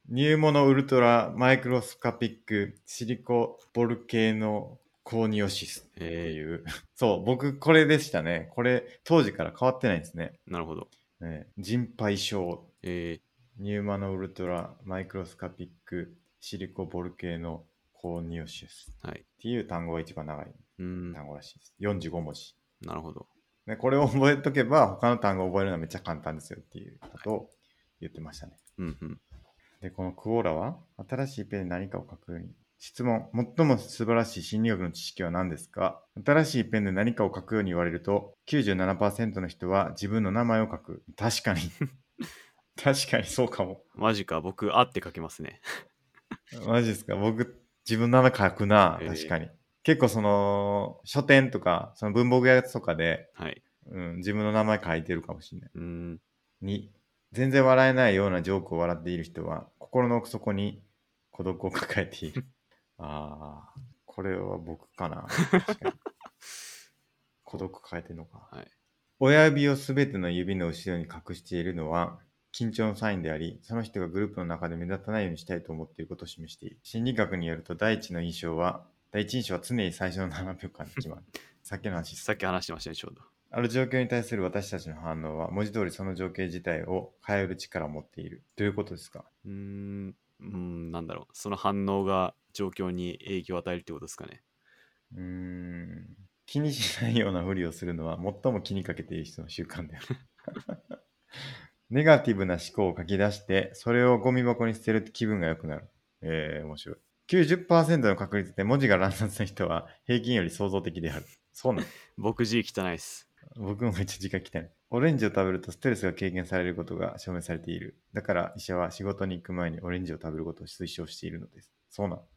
ニューモノウルトラマイクロスカピックシリコボルケーノコーニオシスってえいう。そう、僕これでしたね。これ当時から変わってないんですね。ー、なるほど。ね人肺症えニューマノウルトラマイクロスカピックシリコボルケーノコーニオシスー、はい。っていう単語が一番長い。単語らしいです。45文字。なるほど。ね、これを覚えとけば他の単語を覚えるのはめっちゃ簡単ですよっていうことを言ってましたね。うんうん。で、このクオーラは新しいペンで何かを書くように。質問。最も素晴らしい心理学の知識は何ですか？新しいペンで何かを書くように言われると、97%の人は自分の名前を書く。確かに。確かにそうかも。マジか、僕、あって書けますね。マジですか？僕、自分の名前書くな。えー確かに。結構その、書店とか、その文房具屋とかで、はい。うん、自分の名前書いてるかもしれない。うーん。2、全然笑えないようなジョークを笑っている人は、心の奥底に孤独を抱えている。ああ、これは僕かな。確かに 孤独抱えてるのか。はい。親指をすべての指の後ろに隠しているのは、緊張のサインであり、その人がグループの中で目立たないようにしたいと思っていることを示している。心理学によると、第一の印象は、第一印象は常に最初の7秒間で決まる。さっきの話さっき話してましたね、ちょうど。ある状況に対する私たちの反応は、文字通りその情景自体を変える力を持っている。どういうことですか？うーん。うん、なんだろう、その反応が状況に影響を与えるってことですかね。うーん。気にしないようなふりをするのは最も気にかけている人の習慣である。ネガティブな思考を書き出して、それをゴミ箱に捨てると気分が良くなる。えー、面白い。90%の確率で文字が乱雑な人は平均より創造的である。そうなの？僕字汚いっす。僕もめっちゃ時間来たね。オレンジを食べるとストレスが軽減されることが証明されている。だから医者は仕事に行く前にオレンジを食べることを推奨しているのです。そうなの？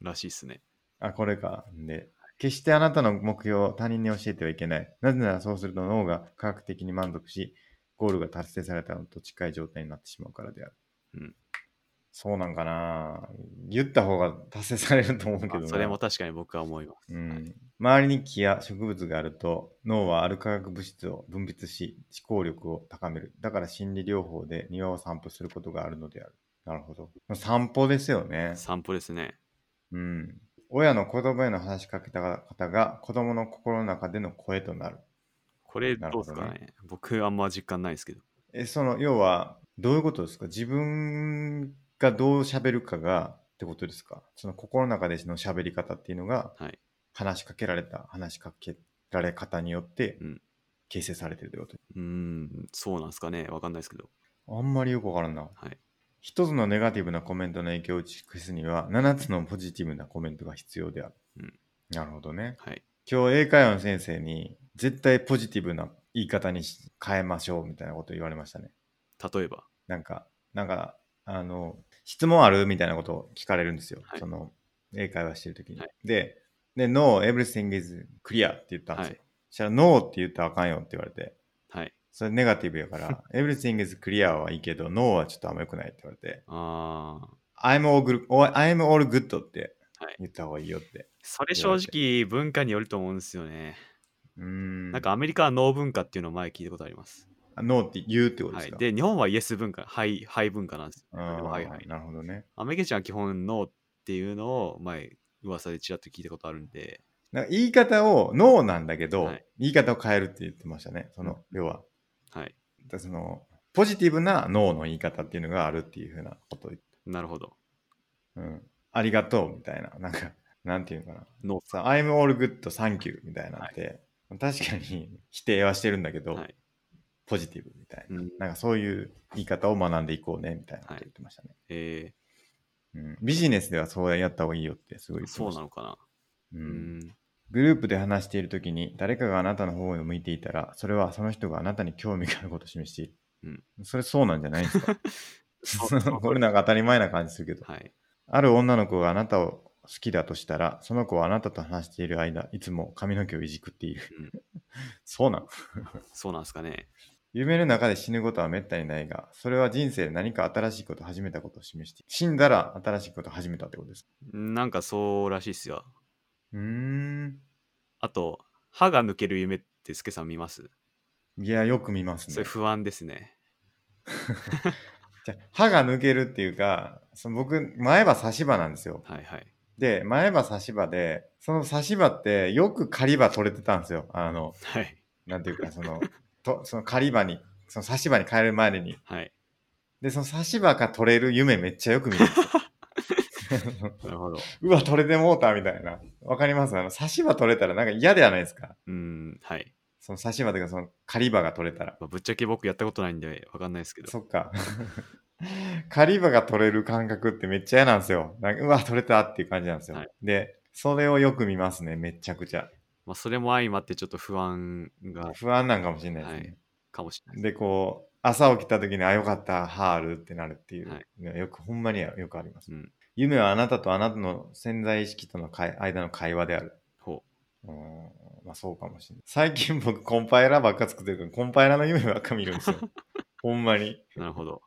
らしいっすね。あ、これか。で、決してあなたの目標を他人に教えてはいけない。なぜならそうすると脳が科学的に満足し、ゴールが達成されたのと近い状態になってしまうからである。うん。そうなんかな。言った方が達成されると思うけどそれも確かに僕は思います。うん、周りに木や植物があると脳はある化学物質を分泌し思考力を高める。だから心理療法で庭を散歩することがあるのである。なるほど。散歩ですよね。散歩ですね。うん。親の子供への話しかけた方が子供の心の中での声となる。これどうですかなるほどね。僕あんま実感ないですけど。えその要はどういうことですか？自分がどう喋るかがってことですか？その心の中での喋り方っていうのがはい。話しかけられた話しかけられ方によってうん形成されてるってこと、うーん、そうなんですかね。わかんないですけど。あんまりよくわからんなはい。一つのネガティブなコメントの影響を打ち消すには7つのポジティブなコメントが必要である、うんなるほどねはい。今日英会話の先生に絶対ポジティブな言い方にし変えましょうみたいなこと言われましたね例えば？なんかなんかあの質問ある？みたいなことを聞かれるんですよ、はいその英会話してる時に、はいでで No, everything is clear って言ったんですよ、はいそしたら No って言ったらあかんよって言われてはい。それネガティブやから、everything is clear はいいけど、no はちょっとあんま良くないって言われて、ああ。I'm all good, I'm all good ってはい言った方がいいよって。それ正直文化によると思うんですよね。うーん。なんかアメリカはノー文化っていうのを前聞いたことあります。あ、no って言うってことではい。すか、で、日本はイエス文化、はい、はい文化なんですよ。はいはい。なるほどね。アメリカ人は基本ノーっていうのを前噂でちらっと聞いたことあるんで、なんか言い方を no なんだけど、はい言い方を変えるって言ってましたね。その、要は。はい。だその、ポジティブな no の言い方っていうのがあるっていうふうなことを言って、なるほど。うん。ありがとうみたいな。なんか、なんていうのかな。ノーさ、I'm all good, thank you みたいなのって、確かに否定はしてるんだけど、はい。ポジティブみたいな。うん。なんかそういう言い方を学んでいこうねみたいなこと言ってましたね。えうん、ビジネスではそうやった方がいいよってすごい。そうなのかな。う、うんん。グループで話しているときに誰かがあなたの方を向いていたら、それはその人があなたに興味があることを示している。うんそれそうなんじゃないですか？これなんか当たり前な感じするけど。はい。ある女の子があなたを好きだとしたら、その子はあなたと話している間、いつも髪の毛をいじくっている。うん そうなんそうなんですかね。夢の中で死ぬことはめったにないが、それは人生で何か新しいことを始めたことを示している。死んだら新しいことを始めたってことです。なんかそうらしいっすよ。うーん。あと、歯が抜ける夢ってスケさん見ます？いや、よく見ますねそれ。不安ですね。じゃあ歯が抜けるっていうか、その僕、前歯差し歯なんですよ。はいはい。で、前歯差し歯で、その差し歯ってよく狩り歯取れてたんですよ。あの、はい。なんていうか、その、とその狩り歯に、その差し歯に変える前に。はい。で、その差し歯が取れる夢めっちゃよく見るんですよ。なるほど。うわ、取れてもうたみたいな。わかります？あの、差し歯取れたらなんか嫌ではないですかうん、はい。その差し歯というか、その狩り歯が取れたら。まあ、ぶっちゃけ僕やったことないんでわかんないですけど。そっか。狩り歯が取れる感覚ってめっちゃ嫌なんですよ。なんかうわ、取れたっていう感じなんですよ。はいで、それをよく見ますね、めちゃくちゃ。まあ、それも相まってちょっと不安が、不安なんかもしれないですね。はいかもしれない。で、こう、朝起きた時に、あ、よかった、歯あるってなるっていうはいのはよく、ほんまによくあります。うん。夢はあなたとあなたの潜在意識との会間の会話である。ほうーん、まあそうかもしれない。最近僕、コンパイラーばっか作ってるから、コンパイラーの夢ばっか見るんですよ。ほんまに。う。なるほど。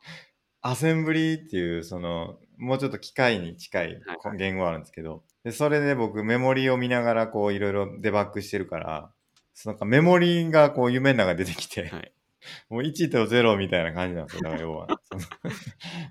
アセンブリーっていう、その、もうちょっと機械に近いはい言語あるんですけど、で、それで僕、メモリを見ながら、こう、いろいろデバッグしてるから、そのなんかメモリがこう、夢の中に出てきて、はい。もう1と0みたいな感じなんですよ。だから要は。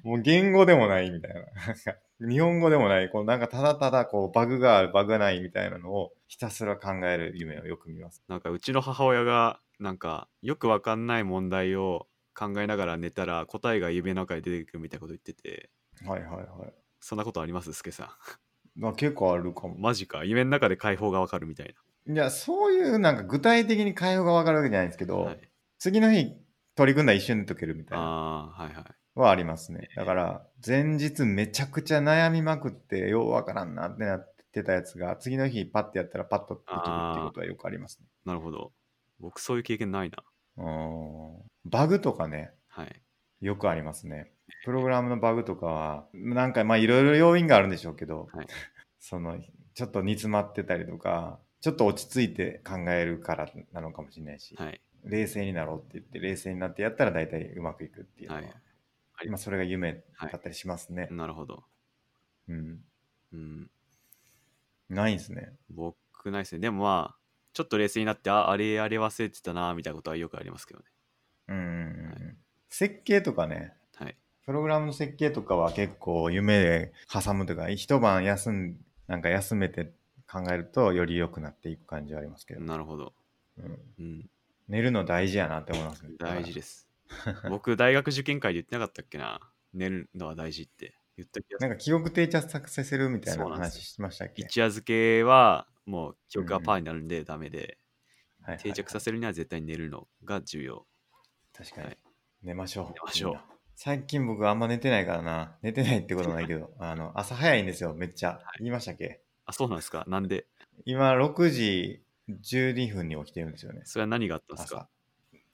もう言語でもないみたいな。日本語でもない、こうなんかただただこうバグがある、バグがないみたいなのをひたすら考える夢をよく見ます。なんかうちの母親が、なんかよくわかんない問題を考えながら寝たら答えが夢の中で出てくるみたいなこと言ってて、はいはいはい。そんなことあります？スケさまあ、結構あるかもん。。マジか？夢の中で解放がわかるみたいいや、そういうなんか具体的に会話が分かるわけじゃないんですけな。ど、はい、次の日取り組んだら一瞬で解けるみたいなああ、はいはい。はありますね。だから、前日めちゃくちゃ悩みまくって、ようわからんなってなってたやつが、次の日パッてやったらパッと解けるっていうことはよくありますね。なるほど。僕そういう経験ないな。うんバグとかね、はい。よくありますね。プログラムのバグとかは、なんかまあいろいろ要因があるんでしょうけど、はいその、ちょっと煮詰まってたりとか、ちょっと落ち着いて考えるからなのかもしれないし、はい。冷静になろうって言って、冷静になってやったら大体うまくいくっていうのは、はい。まあそれが夢だったりしますね。なるほど。うん。うん。ないんですね。僕ないですね。でもまあ、ちょっと冷静になって、あ、あれ、あれ忘れてたな、みたいなことはよくありますけどね。うんうんうん。設計とかね、はい。プログラムの設計とかは結構夢で挟むというか、一晩休ん、なんか休めて考えるとより良くなっていく感じはありますけど、なるほど。うん、うん。寝るの大事やなって思いますね。大事です。僕、大学受験会で言ってなかったっけな。寝るのは大事って言った気がする。なんか記憶定着させるみたいな話しましたっけ？一夜漬けは、もう記憶がパーになるんでダメで、はいはいはい定着させるには絶対に寝るのが重要。確かに、はい寝ましょう。寝ましょう最近僕あんま寝てないからな。寝てないってことないけど、あの、朝早いんですよ、めっちゃ。言いましたっけ？あ、そうなんですか？なんで？今6時12分に起きてるんですよね。それは何があったんです朝か。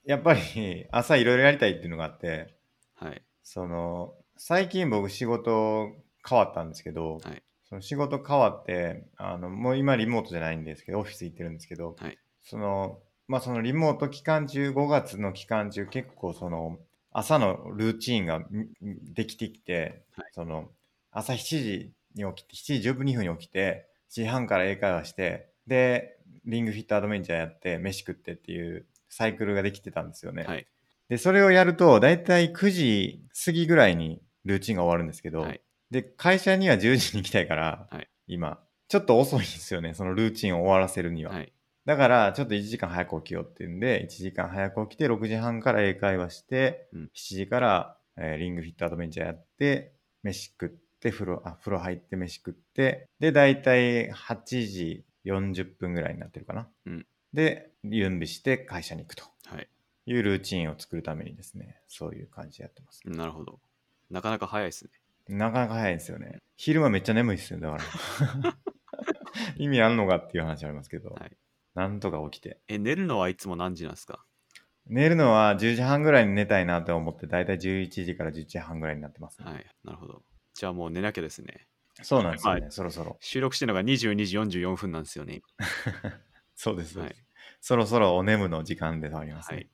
やっぱり朝いろいろやりたいっていうのがあって、はい。その、最近僕仕事変わったんですけど、はいその仕事変わって、あの、もう今リモートじゃないんですけど、オフィス行ってるんですけど、はいその、まあそのリモート期間中、5月の期間中、結構その、朝のルーチンがんできてきて、はいその、朝7時に起きて、7時12分に起きて、7時半から英会話して、で、リングフィットアドベンチャーやって、飯食ってっていうサイクルができてたんですよね。はい。で、それをやると、だいたい9時過ぎぐらいにルーチンが終わるんですけど、はいで、会社には10時に行きたいから、はい今、ちょっと遅いんですよね、そのルーチンを終わらせるには。はい。だから、ちょっと1時間早く起きようっていうんで、1時間早く起きて、6時半から英会話して、うん7時から、えーリングフィットアドベンチャーやって、飯食って、風呂、あ、風呂入って飯食って、で、だいたい8時40分ぐらいになってるかな。うんで、準備して会社に行くと。はい。いうルーチンを作るためにですね、そういう感じでやってます。なるほど。なかなか早いですね。なかなか早いんですよね。昼間めっちゃ眠いですよ、だから。意味あんのかっていう話ありますけど、はいなんとか起きて。え、寝るのはいつも何時なんですか？寝るのは10時半ぐらいに寝たいなと思って、だいたい11時から11時半ぐらいになってます、ねはい。なるほど。じゃあもう寝なきゃですね。そうなんですよね、はそろそろ。収録してるのが22時44分なんですよね。そうです、はですそろそろお眠の時間ではありますね。はい。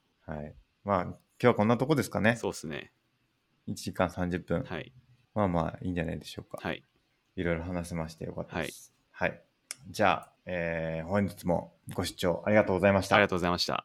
まあ、今日はこんなとこですかね。そうですね。1時間30分。はい。まあまあ、いいんじゃないでしょうか。はい。いろいろ話せましてよかったです。はい。じゃあ、えー本日もご視聴ありがとうございました。ありがとうございました。